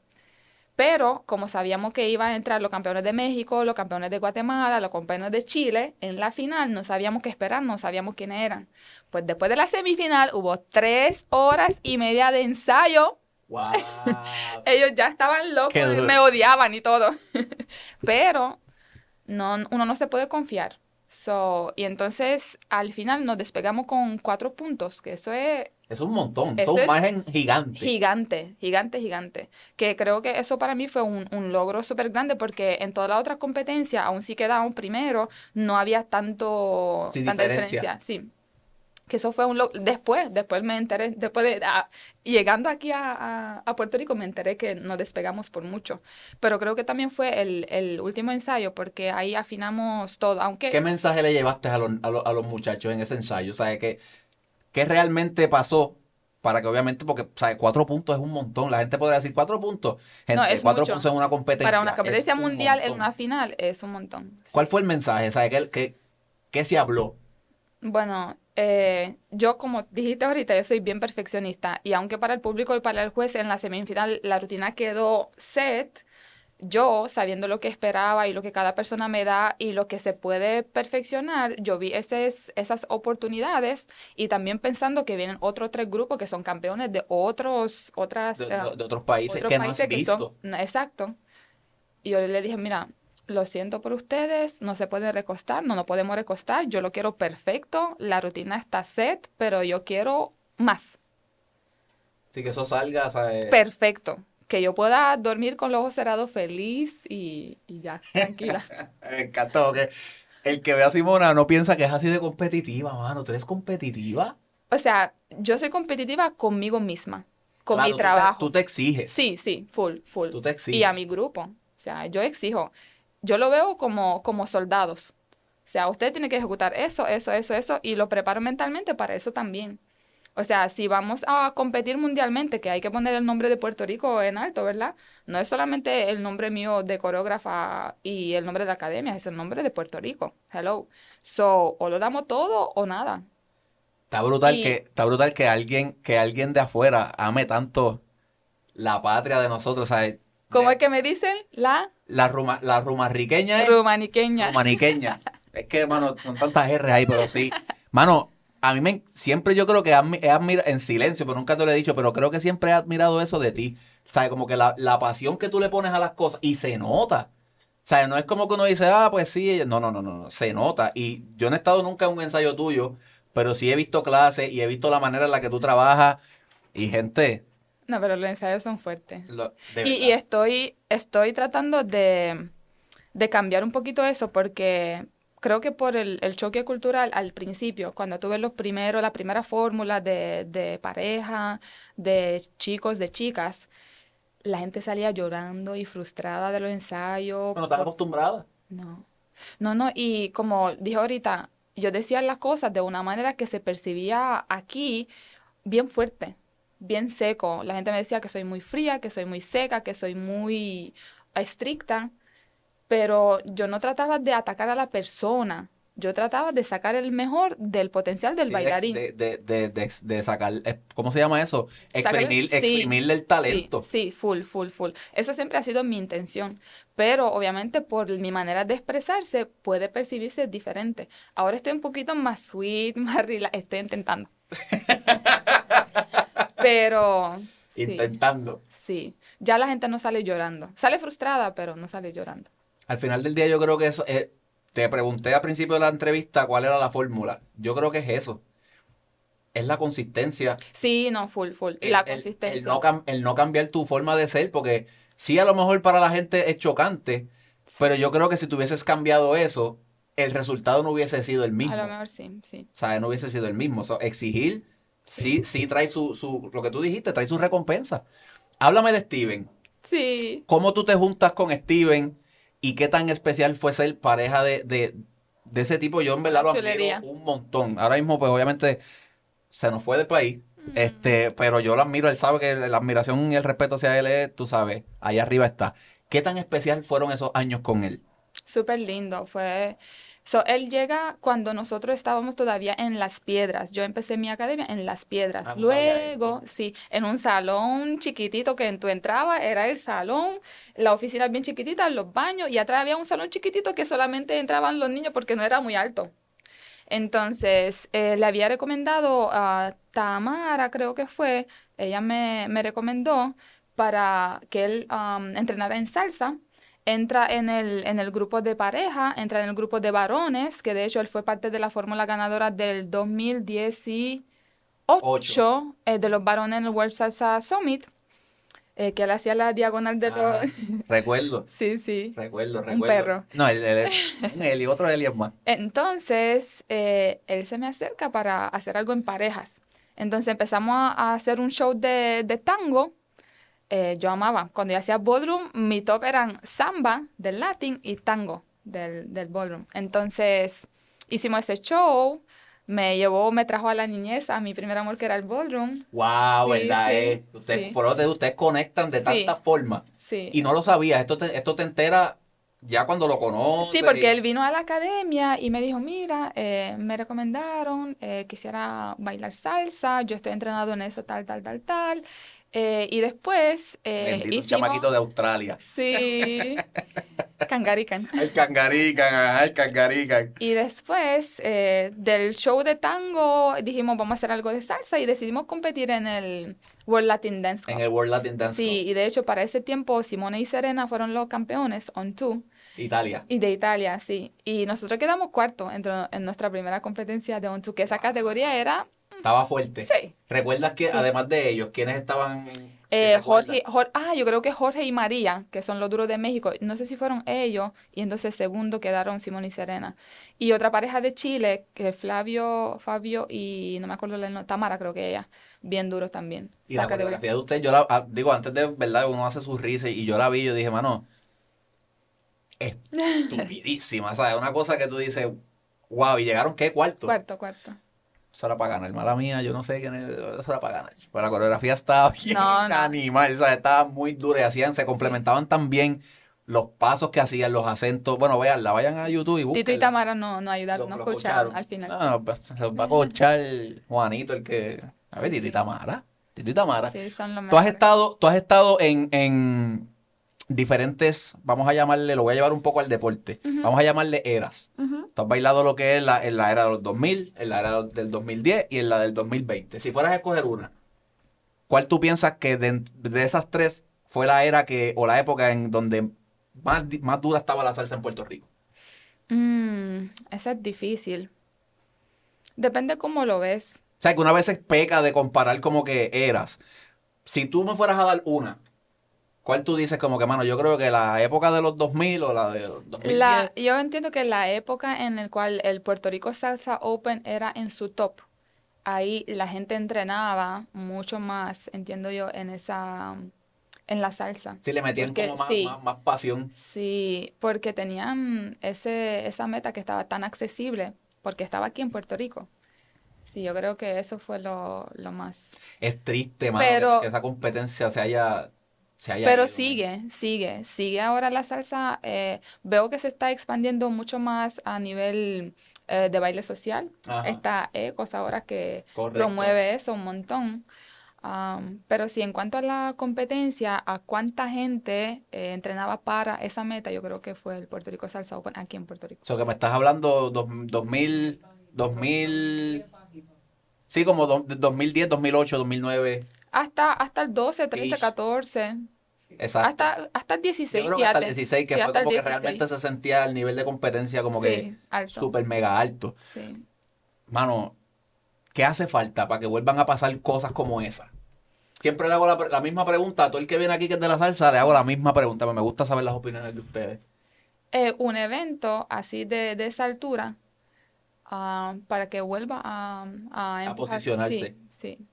Pero como sabíamos que iban a entrar los campeones de México, los campeones de Guatemala, los campeones de Chile, en la final no sabíamos qué esperar, no sabíamos quiénes eran. Pues después de la semifinal hubo tres horas y media de ensayo. ¡Wow! Ellos ya estaban locos, me odiaban y todo. Pero no, uno no se puede confiar. So, y entonces al final nos despegamos con cuatro puntos, que eso es es un montón. Eso Son un es margen gigante. Gigante, gigante, gigante. Que creo que eso para mí fue un, un logro súper grande porque en todas las otras competencias, aún sí quedaba primero, no había tanto, Sí, tanta diferencia. diferencia. Sí. Que eso fue un logro. Después, después me enteré, después de ah, llegando aquí a, a- a Puerto Rico, me enteré que nos despegamos por mucho. Pero creo que también fue el, el último ensayo porque ahí afinamos todo. Aunque ¿Qué mensaje le llevaste a los, a los- a los muchachos en ese ensayo? O sea, ¿qué, qué realmente pasó? Para que obviamente, porque ¿sabes? cuatro puntos es un montón. La gente podría decir cuatro puntos. Gente, No, es cuatro mucho. puntos en una competencia. para una competencia un mundial en una final es un montón. ¿Cuál fue el mensaje? ¿Sabes? ¿Qué, qué, qué se habló? Bueno, eh, yo como dijiste ahorita, yo soy bien perfeccionista y aunque para el público y para el juez en la semifinal la rutina quedó set, yo sabiendo lo que esperaba y lo que cada persona me da y lo que se puede perfeccionar, yo vi esas, esas oportunidades y también pensando que vienen otros tres grupos que son campeones de otros, otras, De, eh, de- de otros países otros que no has países que son- visto. no, exacto. Y yo le dije, mira, lo siento por ustedes, no se pueden recostar, no nos podemos recostar, yo lo quiero perfecto, la rutina está set, pero yo quiero más, Así que eso salga, ¿sabes? perfecto, que yo pueda dormir con los ojos cerrados feliz y, y ya, tranquila. Me encantó que el que ve a Simona no piensa que es así de competitiva, mano. ¿Tú eres competitiva? O sea, yo soy competitiva conmigo misma, con Claro, mi tú te- trabajo. Tú te exiges. Sí, sí, full, full. Tú te Y a mi grupo. O sea, yo exijo. Yo lo veo como, como soldados. O sea, usted tiene que ejecutar eso, eso, eso, eso, y lo preparo mentalmente para eso también. O sea, si vamos a competir mundialmente, que hay que poner el nombre de Puerto Rico en alto, ¿verdad? No es solamente el nombre mío de coreógrafa y el nombre de la academia, es el nombre de Puerto Rico. Hello. So, o lo damos todo o nada. Está brutal Y- que, está brutal que alguien, que alguien de afuera ame tanto la patria de nosotros. ¿Cómo es que me dicen? La La, ruma, la rumarriqueña es rumaniqueña. rumaniqueña. Es que, mano, son tantas R ahí, pero sí. Mano, a mí me, siempre yo creo que he admi- he admira- en silencio, pero nunca te lo he dicho, pero creo que siempre he admirado eso de ti. Sea, como que la, la pasión que tú le pones a las cosas y se nota. O sea, no es como que uno dice, ah, pues sí, no, no, no, no, se nota. Y yo no he estado nunca en un ensayo tuyo, pero sí he visto clases y he visto la manera en la que tú trabajas. Y gente, No, pero los ensayos son fuertes. lo- Y, estoy, estoy tratando de, de cambiar un poquito eso porque creo que por el, el choque cultural al principio, cuando tuve los primeros, la primera fórmula de, de pareja, de chicos, de chicas, la gente salía llorando y frustrada de los ensayos. Estás por- acostumbrada. No, no, no, y como dije ahorita, yo decía las cosas de una manera que se percibía aquí bien fuerte, bien seco. La gente me decía que soy muy fría, que soy muy seca, que soy muy estricta, pero yo no trataba de atacar a la persona, yo trataba de sacar el mejor del potencial del Sí, bailarín. De, de, de, sacar, eh, ¿cómo se llama eso? Exprimir, sí, exprimirle el talento. Sí, sí, full, full, full. Eso siempre ha sido mi intención, pero obviamente por mi manera de expresarse puede percibirse diferente. Ahora estoy un poquito más sweet, más relax, estoy intentando. Pero sí, Intentando. sí, ya la gente no sale llorando. Sale frustrada, pero no sale llorando. Al final del día yo creo que eso, eh, te pregunté al principio de la entrevista cuál era la fórmula. Yo creo que es eso. Es la consistencia. Sí, no, full, full. El, La el- el consistencia. no el no cambiar tu forma de ser, porque sí a lo mejor para la gente es chocante, pero yo creo que si tú hubieses cambiado eso, el resultado no hubiese sido el mismo. A lo mejor sí, sí. O sea, no hubiese sido el mismo. Exigir, sí, sí trae su, su, lo que tú dijiste, trae su recompensa. Háblame de Steven. Sí. ¿Cómo tú te juntas con Steven y qué tan especial fue ser pareja de, de, de ese tipo? Yo en verdad lo admiro un montón. Ahora mismo, pues obviamente se nos fue del país. Mm. Este, pero yo lo admiro, él sabe que la admiración y el respeto hacia él es, tú sabes, ahí arriba está. ¿Qué tan especial fueron esos años con él? Súper lindo, fue... So, él llega cuando nosotros estábamos todavía en Las Piedras. Yo empecé mi academia en Las Piedras. Ah, Luego, sí, en un salón chiquitito que tú entrabas, era el salón, la oficina bien chiquitita, los baños, y atrás había un salón chiquitito que solamente entraban los niños porque no era muy alto. Entonces, eh, le había recomendado a Tamara, creo que fue, ella me, me recomendó para que él am, entrenara en salsa. Entra en el, en el grupo de pareja, entra en el grupo de varones, que de hecho él fue parte de la fórmula ganadora del 2018 Ocho. eh, de los varones en el World Salsa Summit, eh, que él hacía la diagonal de los... Recuerdo, Sí, sí. recuerdo, Un recuerdo. perro. No, es un Eli, otro Eli es más. Entonces, eh, él se me acerca para hacer algo en parejas. Entonces empezamos a, a hacer un show de, de tango. Eh, yo amaba. Cuando yo hacía ballroom, mi top eran samba del latín y tango del, del ballroom. Entonces, hicimos ese show. Me llevó, me trajo a la niñez, a mi primer amor que era el ballroom. Wow, Sí, ¿verdad? sí, eh? Ustedes, sí. por eso te- ustedes conectan de tantas formas. Sí. Y no lo sabías, esto te, esto te entera ya cuando lo conoces. Sí, y- porque él vino a la academia y me dijo, mira, eh, me recomendaron, eh, quisiera bailar salsa, yo estoy entrenado en eso, tal, tal, tal, tal. Eh, y después eh, Bendito hicimos... chamaquito de Australia. Sí, cangarican. El cangarican, el cangarican. Y después eh, del show de tango dijimos, vamos a hacer algo de salsa y decidimos competir en el World Latin Dance Cup. En el World Latin Dance Sí, Club, y de hecho para ese tiempo Simone y Serena fueron los campeones on two. Italia. Y de Italia, sí. Y nosotros quedamos cuarto en, en nuestra primera competencia de On Two, que esa categoría era, Estaba fuerte. sí. ¿Recuerdas que, Sí. además de ellos, quiénes estaban? en- si Eh, recuerdas? Jorge, Jor- ah, yo creo que Jorge y María, que son los duros de México, no sé si fueron ellos, y entonces segundo quedaron Simón y Serena. Y otra pareja de Chile, que Flavio, Fabio y no me acuerdo el nombre, Tamara creo que ella, bien duros también. Y la coreografía de usted, yo la ah, digo, antes de verdad, uno hace sus risas y yo la vi, yo dije, mano, estupidísima, ¿sabes? Una cosa que tú dices, wow, y llegaron qué cuarto. Cuarto, cuarto. Eso era para ganar, mala mía, yo no sé quién es, eso era para ganar. Pero la coreografía estaba bien No, no. animal, ¿sabes? Estaba muy dura y hacían, se complementaban tan bien los pasos que hacían, los acentos. Bueno, veanla, vayan a YouTube y Tito y. Tamara no, no ayudaron, no escucharon al final. No, pues, se los va a coachar Juanito, el que. A ver, Tito y Tamara. Tito y Tamara. Sí, son los Tú has estado, tú has estado en, en, diferentes, vamos a llamarle, lo voy a llevar un poco al deporte, vamos a llamarle eras. Ujú. Tú has bailado lo que es la, en la era de los 2000, en la era del 2010 y en la del 2020. Si fueras a escoger una, ¿cuál tú piensas que de, de esas tres fue la era que, o la época en donde más, más dura estaba la salsa en Puerto Rico? Mm, esa es difícil. Depende cómo lo ves. O sea, que una vez se peca de comparar como que eras. Si tú me fueras a dar una, ¿cuál tú dices como que, mano, yo creo que la época de los 2000 o la de los 2010? La, yo entiendo que la época en la cual el Puerto Rico Salsa Open era en su top, ahí la gente entrenaba mucho más, entiendo yo, en esa, en la salsa. Sí, le metían Porque como más, sí. más, más pasión. Sí, porque tenían ese, esa meta que estaba tan accesible, porque estaba aquí en Puerto Rico. Sí, yo creo que eso fue lo, lo más. Es triste, mano, Pero- que, que esa competencia se haya, se haya Pero ido, sigue, sigue, sigue ahora la salsa. eh, veo que se está expandiendo mucho más a nivel eh, de baile social. Ajá. Está Ecos ahora que Correcto. promueve eso un montón. Pero sí, en cuanto a la competencia, a cuánta gente eh, entrenaba para esa meta, yo creo que fue el Puerto Rico Salsa Open aquí en Puerto Rico. O sea, que me estás hablando dos- 2000, 2000, sí, como do- 2010, 2008, 2009, Hasta, hasta el 12, 13, Ish. 14, exacto. hasta, hasta el Yo 16, creo que hasta el fíjate. 16, que Sí, fue como que 16. realmente se sentía el nivel de competencia como que Sí, súper mega alto. Sí. Mano, ¿qué hace falta para que vuelvan a pasar cosas como esa? Siempre le hago la, misma pregunta a todo el que viene aquí que es de la salsa, le hago la misma pregunta, pero me gusta saber las opiniones de ustedes. eh, un evento así de, de esa altura ah, para que vuelva a, a empujar. posicionarse. Sí, sí.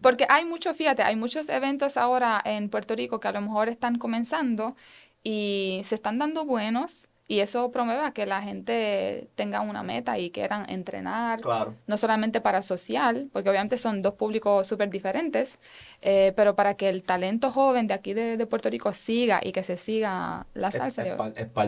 Porque hay mucho, fíjate, hay muchos eventos ahora en Puerto Rico que a lo mejor están comenzando y se están dando buenos y eso promueve a que la gente tenga una meta y quieran entrenar, Claro. no solamente para social, porque obviamente son dos públicos súper diferentes, eh, pero para que el talento joven de aquí de, de Puerto Rico siga y que se siga la salsa.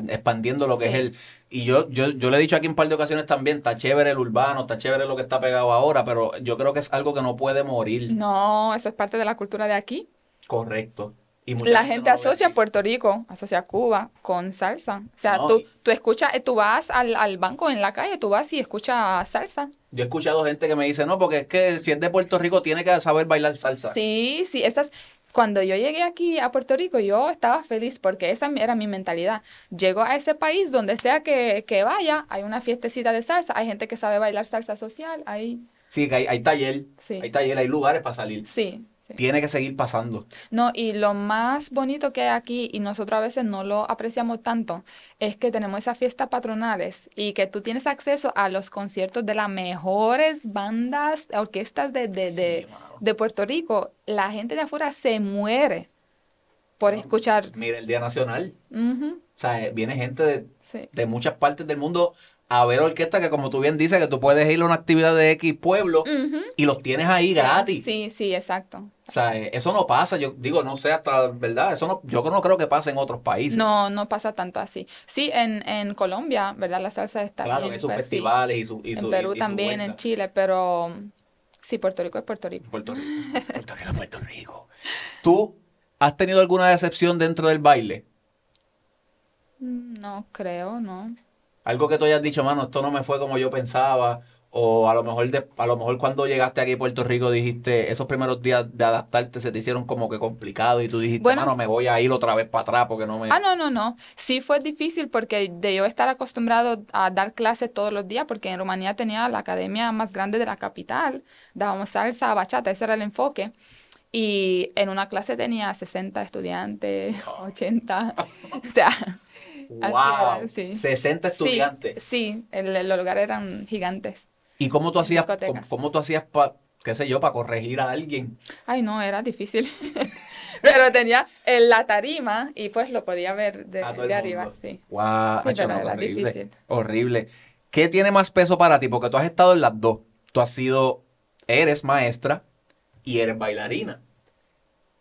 expandiendo lo que es el... Y yo, yo, yo le he dicho aquí en un par de ocasiones también, está chévere el urbano, está chévere lo que está pegado ahora, pero yo creo que es algo que no puede morir. No, eso es parte de la cultura de aquí. Correcto. Y mucha La gente no asocia así. Puerto Rico, asocia Cuba con salsa. O sea, No, tú, y- tú escuchas, eh, tú vas al, al banco en la calle, tú vas y escuchas salsa. Yo he escuchado gente que me dice, no, porque es que si es de Puerto Rico tiene que saber bailar salsa. Sí, sí, esas. Cuando yo llegué aquí a Puerto Rico, yo estaba feliz porque esa era mi mentalidad. Llego a ese país, donde sea que, que vaya, hay una fiestecita de salsa, hay gente que sabe bailar salsa social, hay... Sí, que hay, hay taller, Sí. hay taller, hay lugares para salir. Sí, sí. Tiene que seguir pasando. No, y lo más bonito que hay aquí, y nosotros a veces no lo apreciamos tanto, es que tenemos esas fiestas patronales y que tú tienes acceso a los conciertos de las mejores bandas, orquestas de, de, de, Sí, de Puerto Rico. La gente de afuera se muere por escuchar. Mira, el Día Nacional. O sea, eh, viene gente de, sí. de muchas partes del mundo a ver orquesta que como tú bien dices, que tú puedes ir a una actividad de X pueblo y los tienes ahí sí, gratis. Sí, sí, exacto. O sea, eh, eso no pasa, yo digo, no sé hasta, ¿verdad? Eso no, yo no creo que pase en otros países. No, no pasa tanto así. Sí, en, en Colombia, ¿verdad? La salsa está claro, bien, en sus pero sí. festivales y su y En su- Perú y- y su también, en. Chile, pero sí, Puerto Rico es Puerto Rico. Puerto Rico, Puerto Rico, Puerto Rico. ¿Tú has tenido alguna decepción dentro del baile? Mm, No creo, no. Algo que tú hayas dicho, mano, esto no me fue como yo pensaba. O a lo mejor de- a lo mejor cuando llegaste aquí a Puerto Rico dijiste, esos primeros días de adaptarte se te hicieron como que complicado y tú dijiste, Bueno, mano, me voy a ir otra vez para atrás porque no me... Ah, no, no, no. Sí fue difícil porque de yo estar acostumbrado a dar clases todos los días, porque en Rumanía tenía la academia más grande de la capital, dábamos salsa, bachata, ese era el enfoque. Y en una clase tenía 60 estudiantes, 80, o sea, ¡Wow! sí. 60 Sí, estudiantes. Sí, el- los lugares eran gigantes. ¿Y cómo tú hacías, cómo, tú hacías para, qué sé yo, para corregir a alguien? Ay, no, era difícil. Pero tenía en la tarima y pues lo podía ver de, arriba, sí. ¡Wow! Sí, pero era horrible, difícil. horrible. ¿Qué tiene más peso para ti? Porque tú has estado en las dos. Tú has sido, eres maestra y eres bailarina.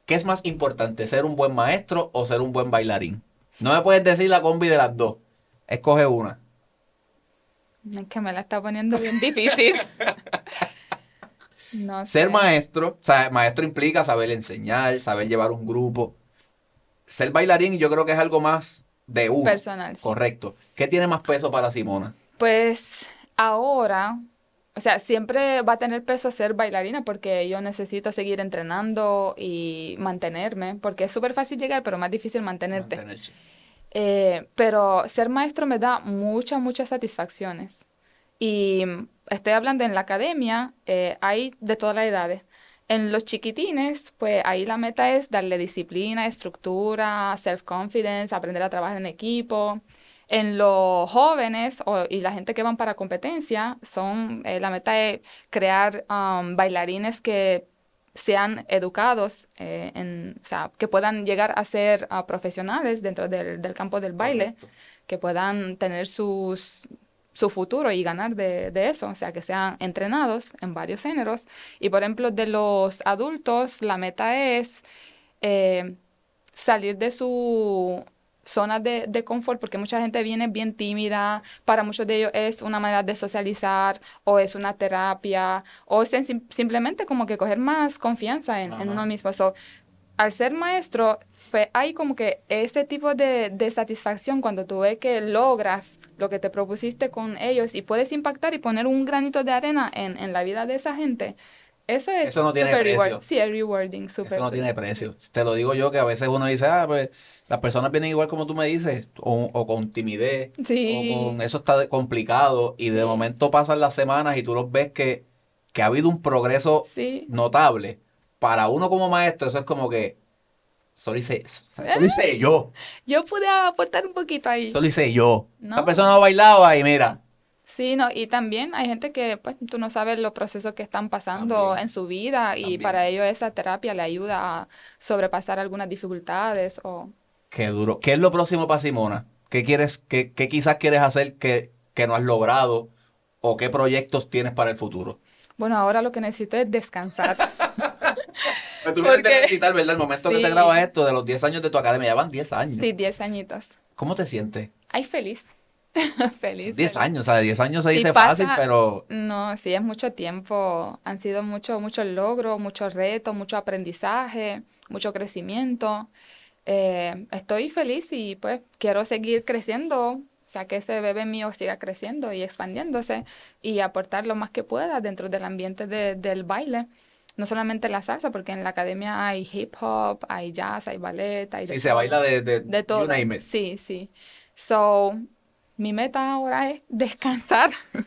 ¿Qué es más importante, ser un buen maestro o ser un buen bailarín? No me puedes decir la combi de las dos. Escoge una. Es que me la está poniendo bien difícil. No Ser maestro, o sea, maestro implica saber enseñar, saber llevar un grupo. ser bailarín yo creo que es algo más de uno. Personal, sí. Correcto. ¿Qué tiene más peso para Simona? Pues ahora, o sea, siempre va a tener peso ser bailarina porque yo necesito seguir entrenando y mantenerme, porque es súper fácil llegar, pero más difícil mantenerte. Eh, pero ser maestro me da muchas, muchas satisfacciones. Y estoy hablando en la academia, eh, hay de todas las edades. En los chiquitines, pues ahí la meta es darle disciplina, estructura, self-confidence, aprender a trabajar en equipo. En los jóvenes o- y la gente que van para competencia, son, eh, la meta es crear um, bailarines que sean educados, eh, en, o sea, que puedan llegar a ser ah, profesionales dentro del, del campo del baile, Correcto. que puedan tener sus, su futuro y ganar de, de eso, o sea, que sean entrenados en varios géneros. Y por ejemplo, de los adultos, la meta es eh, salir de su zona de, de confort, porque mucha gente viene bien tímida, para muchos de ellos es una manera de socializar, o es una terapia, o es en sim- simplemente como que coger más confianza en, uno mismo. So, al ser maestro, pues hay como que ese tipo de, de satisfacción cuando tú ves que logras lo que te propusiste con ellos y puedes impactar y poner un granito de arena en, en la vida de esa gente. Eso es Eso no tiene reward- precio. Sí, es rewarding, súper. Eso no tiene precio. Te lo digo yo que a veces uno dice, ah, pues las personas vienen igual como tú me dices, o, o con timidez, Sí. o con eso está complicado, y de Sí. momento pasan las semanas y tú los ves que, que ha habido un progreso Sí. notable. Para uno como maestro, eso es como que, eso lo hice, eso lo hice yo, Yo pude aportar un poquito ahí. eso lo hice yo. No. La persona no bailaba y mira, Sí, no, y también hay gente que, pues, tú no sabes los procesos que están pasando También. en su vida y para ellos esa terapia le ayuda a sobrepasar algunas dificultades o... qué duro. ¿Qué es lo próximo para Simona? ¿Qué quieres, qué, qué quizás quieres hacer que, que no has logrado? ¿O qué proyectos tienes para el futuro? Bueno, ahora lo que necesito es descansar. Tú Porque- vienes de visitar, ¿verdad? El momento que se graba esto, de los 10 años de tu academia, ya van 10 años. Sí, 10 añitos. ¿Cómo te sientes? Ay, feliz. Feliz. 10 feliz. años, o sea, 10 años se Sí, dice pasa- fácil, pero No, sí, es mucho tiempo. Han sido mucho, muchos logros, muchos retos, mucho aprendizaje, mucho crecimiento. Eh, estoy feliz y pues quiero seguir creciendo, o sea, que ese bebé mío siga creciendo y expandiéndose y aportar lo más que pueda dentro del ambiente de- del baile. No solamente la salsa, porque en la academia hay hip hop, hay jazz, hay ballet, hay de si se todo. baila de, de, De you todo. name it. Sí, sí. So, mi meta ahora es descansar.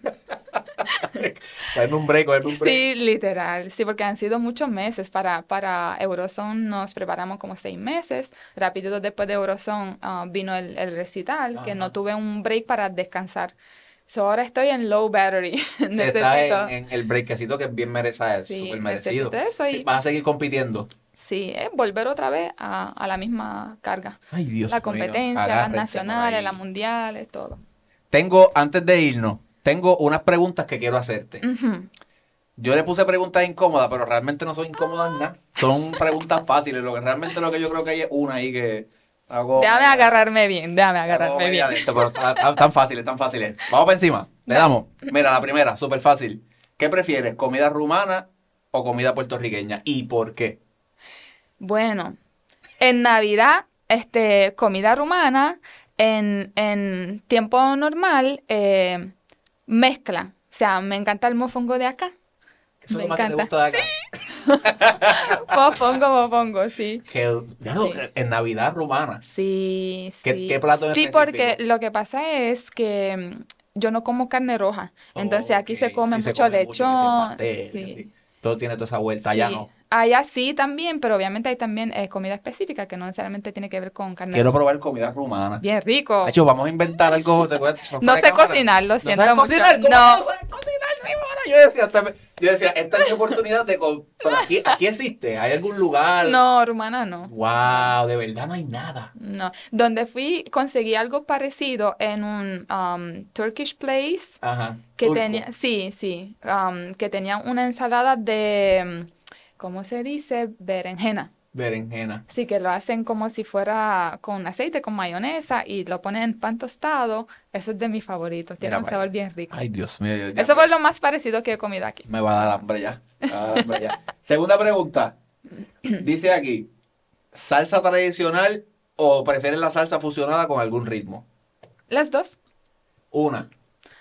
Cogerme un break, cogerme un break. Sí, literal. Sí, porque han sido muchos meses. Para, para Eurozone nos preparamos como seis meses. Rápido después de Eurozone ah, vino el, el recital, que no Ajá. tuve un break para descansar. So, ahora estoy en low battery. Sí, Está en, en el breakcito que es bien merecido, Sí, merecido. eso Sí, y- vas a seguir compitiendo. Sí, es volver otra vez a, a la misma carga. Ay, Dios La mío, competencia, las nacionales, las mundiales, todo. Tengo, antes de irnos, tengo unas preguntas que quiero hacerte. Yo le puse preguntas incómodas, pero realmente no son incómodas nada. Son preguntas fáciles. Lo que realmente lo que yo creo que hay es una ahí que hago. Déjame agarrarme bien, déjame agarrarme bien. esto, pero ta- ta- tan fáciles, tan fáciles. Vamos para encima. Le damos. Mira, la primera, súper fácil. ¿Qué prefieres, comida rumana o comida puertorriqueña? ¿Y por qué? Bueno, en Navidad, este, comida rumana, en, en tiempo normal, eh, mezcla. O sea, me encanta el mofongo de acá. Eso es Me lo más que te encanta. gusta de acá. Mofongo, mofongo, sí. Que, claro, Sí. en Navidad rumana. Sí, ¿Qué- sí. qué plato en Sí, porque lo que pasa es que mm, yo no como carne roja. Entonces aquí se come sí se mucho come mucho, lechón. pastel, sí. Todo tiene toda esa vuelta, allá no. Allá sí también, pero obviamente hay también eh, comida específica que no necesariamente tiene que ver con carne Quiero probar comida rumana. Bien rico. Hacho, vamos a inventar algo. No de sé cocinar, lo ¿No siento sabes mucho. cocinar? ¿Cómo No. no sabes cocinar, Simona? Yo decía, esta- yo decía, esta es mi oportunidad de... Pero aquí, aquí existe, ¿hay algún lugar? No, rumana no. Wow, de verdad no hay nada. No. Donde fui, conseguí algo parecido en un um, Turkish place Ajá. que turco. tenía, sí, sí, um, que tenía una ensalada de, ¿cómo se dice? Berenjena. Berenjena. Sí, que lo hacen como si fuera con aceite, con mayonesa y lo ponen en pan tostado. Eso es de mis favoritos. Tiene Mira un sabor bien rico. Ay, Dios mío. Eso fue lo más parecido que he comido aquí. Me va a dar hambre ya. Me va a dar hambre ya. Segunda pregunta. Dice aquí, ¿salsa tradicional ¿O prefieres la salsa fusionada con algún ritmo? Las dos. Una.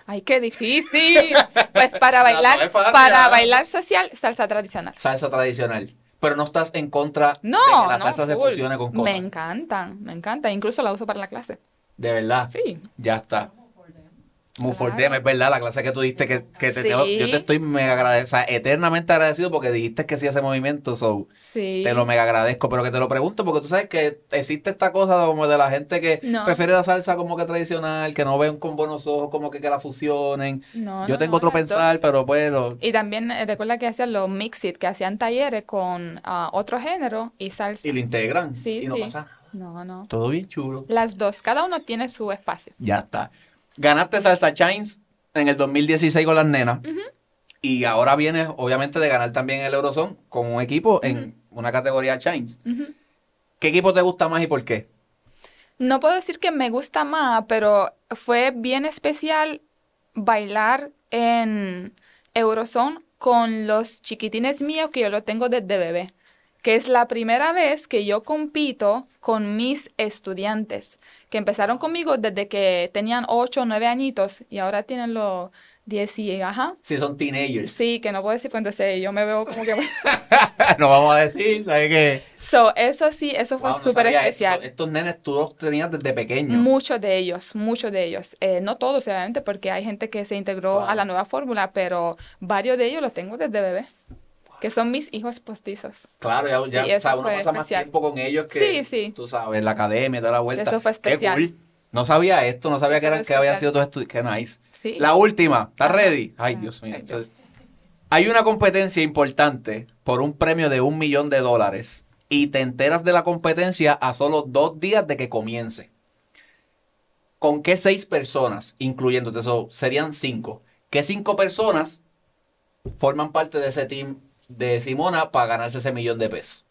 Ay, qué difícil. Pues para bailar, no para bailar social, salsa tradicional. Salsa tradicional. Pero no estás en contra No, de que la no, salsa se fusione con Me cosas. encantan, me encanta. Incluso la uso para la clase. De verdad. Sí. Ya está. Move for them, es verdad, la clase que tú diste que, que te Sí. tengo- yo te estoy mega agradecido, eternamente agradecido porque dijiste que sí ese movimiento, so Sí. te lo mega agradezco, pero que te lo pregunto porque tú sabes que existe esta cosa como de la gente que No. prefiere la salsa como que tradicional, que no ven con buenos ojos como que, que la fusionen. No, yo no, tengo otro pensar, dos. pero lo- Y también eh, recuerda que hacían los mix-it, que hacían talleres con ah, otro género y salsa. y lo integran Sí, y no pasa nada. No, no. Todo bien chulo. Las dos, cada uno tiene su espacio. Ya está. Ganaste Salsa Chains en el 2016 con las nenas. Y ahora vienes, obviamente, de ganar también el Eurozone con un equipo en una categoría Chains. ¿Qué equipo te gusta más y por qué? No puedo decir que me gusta más, pero fue bien especial bailar en Eurozone con los chiquitines míos que yo lo tengo desde bebé, que es la primera vez que yo compito con mis estudiantes, que empezaron conmigo desde que tenían 8 o 9 añitos y ahora tienen los 10 y, ajá. Si son teenagers. Sí, que no puedo decir cuánto sé, yo me veo como que... no vamos a decir, ¿sabes qué? So, eso sí, eso fue Wow, no súper especial. eso. Estos nenes tú los tenías desde pequeños. Muchos de ellos, muchos de ellos. Eh, no todos, obviamente, porque hay gente que se integró Wow. a la nueva fórmula, pero varios de ellos los tengo desde bebé, que son mis hijos postizos. Claro, ya, ya Sí, o eso sea, uno pasa más tiempo con ellos que, Sí, sí. tú sabes, la academia, toda la vuelta. Eso fue Qué especial. cool. No sabía esto, no sabía que, especial. sido todos estudiantes. Qué nice. Sí. La última, ¿estás ready? Ay, Ajá. Dios mío. Entonces, hay una competencia importante por un premio de un millón de dólares y te enteras de la competencia a solo dos días de que comience. ¿Con qué seis personas, incluyéndote eso, serían cinco? ¿Qué cinco personas forman parte de ese team de Simona para ganarse ese millón de pesos?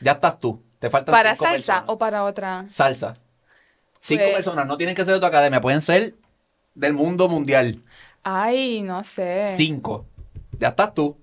Ya estás tú. Te faltan ¿Para cinco salsa personas. o para otra? Salsa. Cinco Pues- personas, no tienen que ser de tu academia, pueden ser del mundo mundial. Ay, no sé. Cinco. Ya estás tú.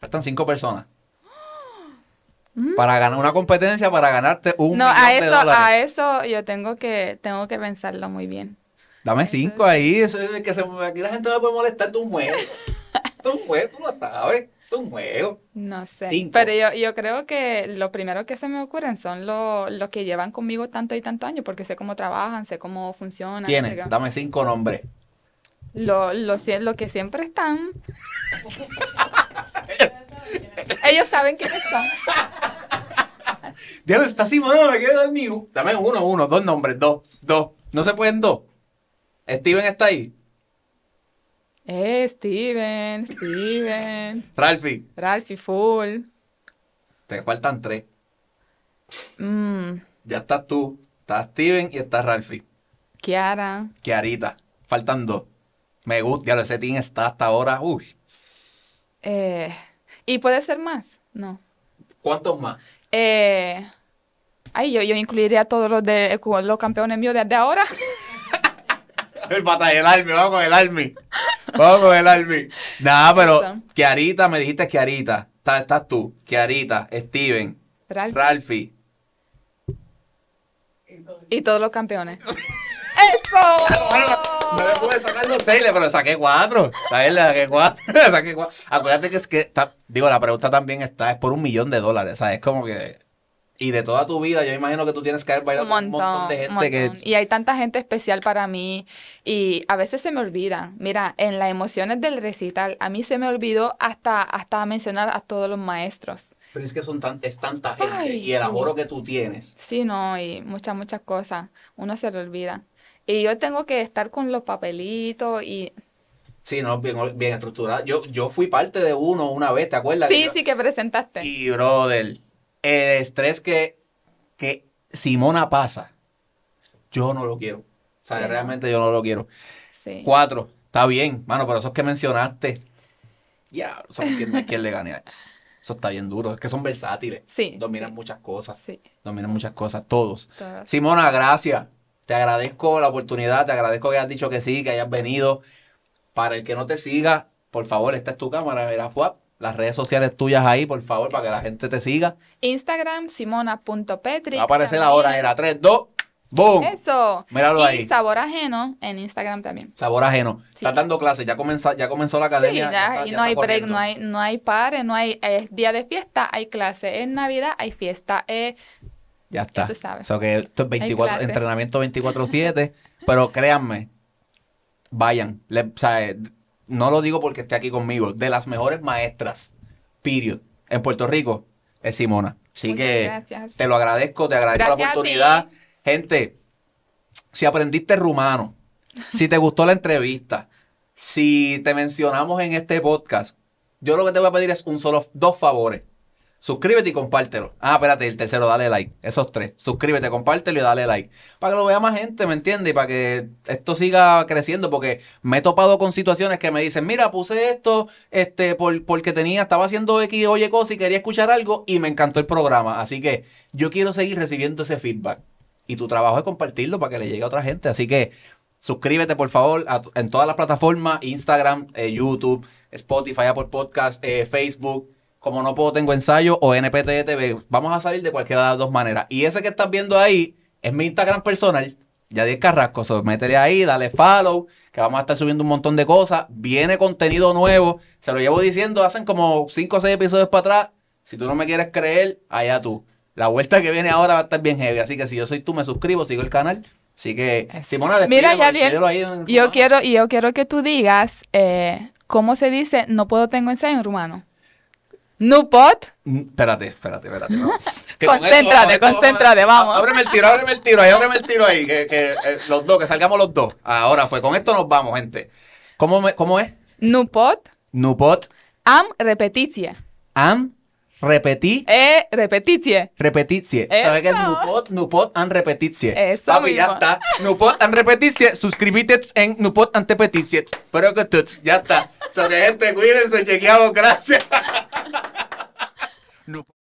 Faltan cinco personas. Para ganar una competencia, para ganarte un. No, millón a de eso, dólares. a eso yo tengo que, tengo que pensarlo muy bien. Dame eso cinco ahí. Eso es que se, aquí la gente me puede molestar. Es un es un tú lo sabes. Esto es un juego. No sé. Cinco. Pero yo, yo creo que lo primero que se me ocurren son los los que llevan conmigo tanto y tanto años, porque sé cómo trabajan, sé cómo funcionan. que- dame cinco nombres. Lo, lo, lo que siempre están. Ellos saben quiénes son. Dios, está así, mano, me quiero dar mío. Dame uno, uno, dos nombres, dos, dos. No se pueden dos. Steven está ahí. Eh, Steven, Steven, Ralphie, Ralphie Full. te faltan tres. Mm, Ya estás tú, está Steven y está Ralphie. Kiara. Kiarita, faltan dos. Me gusta, ya lo ese team está hasta ahora. Uy, Eh, ¿y puede ser más? No. ¿cuántos más? Eh, ay, yo, yo incluiría a todos los de los campeones míos desde ahora. El batalla del Army, vamos con el Army. Vamos con el Army. Nada, pero. Kiarita, me dijiste Kiarita. Estás, estás tú, Kiarita, Steven, Ralphie. Ralphie. Y todos los campeones. ¡Eso! No le pude sacar los seis, pero le saqué cuatro. Le saqué cuatro. Le saqué cuatro. Acuérdate que es que, está- digo, la pregunta también está, es por un millón de dólares, ¿sabes? Es como que... Y de toda tu vida, yo imagino que tú tienes que haber bailado Un con un montón, montón de gente que... montón. Y hay tanta gente especial para mí y a veces se me olvida. Mira, en las emociones del recital, a mí se me olvidó hasta, hasta mencionar a todos los maestros. Pero es que son tan, es tanta gente Ay, y el aforo que tú tienes. Sí, no, y muchas, muchas cosas. Uno se le olvida. Y yo tengo que estar con los papelitos y... Sí, no, bien, bien estructurado. Yo, yo fui parte de uno una vez, ¿te acuerdas? Que Sí, yo- sí que presentaste. Y, brother, el estrés que, que Simona pasa, yo no lo quiero. O sea, realmente yo no lo quiero. Sí. Cuatro, está bien, mano, pero esos que mencionaste, ya, no sabes quién, quién le gane a eso. Eso está bien duro, es que son versátiles. Sí, Dominan sí. muchas cosas, Sí, dominan muchas cosas, todos. todas. Simona, gracias. Te agradezco la oportunidad, te agradezco que hayas dicho que sí, que hayas venido. Para el que no te siga, por favor, esta es tu cámara, mira, fuap. Las redes sociales tuyas ahí, por favor, para que la gente te siga. Instagram, simona.petri. Va a aparecer ahora, era 3, 2, ¡boom! Eso. Míralo y ahí. sabor ajeno en Instagram también. Sabor ajeno. Sí. Estás dando clases, ya comenzó, ya comenzó la Sí, academia. ya, está- y no hay break, no hay, no hay pares, no hay es día de fiesta, hay clase. Es Navidad, hay fiesta. Es Ya está. tú sabes. O sea que esto es 24, clase. entrenamiento 24-7. pero créanme, vayan. Le- o sea, eh, no lo digo porque esté aquí conmigo. De las mejores maestras, period, en Puerto Rico, es Simona. Así Muchas que gracias. te lo agradezco, te agradezco Gracias la oportunidad. Gente, si aprendiste rumano, si te gustó la entrevista, si te mencionamos en este podcast, yo lo que te voy a pedir es un solo, dos favores. Suscríbete y compártelo. Ah, espérate, el tercero, dale like. Esos tres. Suscríbete, compártelo y dale like. Para que lo vea más gente, ¿me entiendes? Y para que esto siga creciendo. Porque me he topado con situaciones que me dicen, mira, puse esto este, por, porque tenía, estaba haciendo X o Y cosa y quería escuchar algo y me encantó el programa. Así que yo quiero seguir recibiendo ese feedback. Y tu trabajo es compartirlo para que le llegue a otra gente. Así que suscríbete, por favor, en todas las plataformas: Instagram, eh, YouTube, Spotify, Apple Podcast, eh, Facebook. Como no puedo, tengo ensayo o NPT TV. Vamos a salir de cualquiera de las dos maneras. Y ese que estás viendo ahí es mi Instagram personal, Yadier Carrasco. So, métele ahí, dale follow, que vamos a estar subiendo un montón de cosas. Viene contenido nuevo. Se lo llevo diciendo, hacen como 5 o 6 episodios para atrás. Si tú no me quieres creer, allá tú. La vuelta que viene ahora va a estar bien heavy. Así que si yo soy tú, me suscribo, sigo el canal. Así que. Simona, Mira, Yadier, ahí en- Yo quiero, y yo quiero que tú digas eh, cómo se dice no puedo tengo ensayo en rumano. No pot. Mm, Espérate, espérate, espérate. no. Concéntrate, concéntrate, vamos. Ábreme el tiro, ábreme el tiro ahí, ábreme el tiro ahí. Que, que, eh, los dos, que salgamos los dos. Ahora fue, con esto nos vamos, gente. ¿Cómo, me- cómo es? No pot. Nupot, Am repetitie. am, repetí, E repetitie. repetitie. ¿Sabes qué es. Nupot? Nupot and repetitie. Eso Papi, ya mismo. está. Nupot and repetitie. Suscríbete en Nupot and repetitie. Espero que tú, ya está. O sea, que gente, cuídense, chequeamos, gracias. Nupot.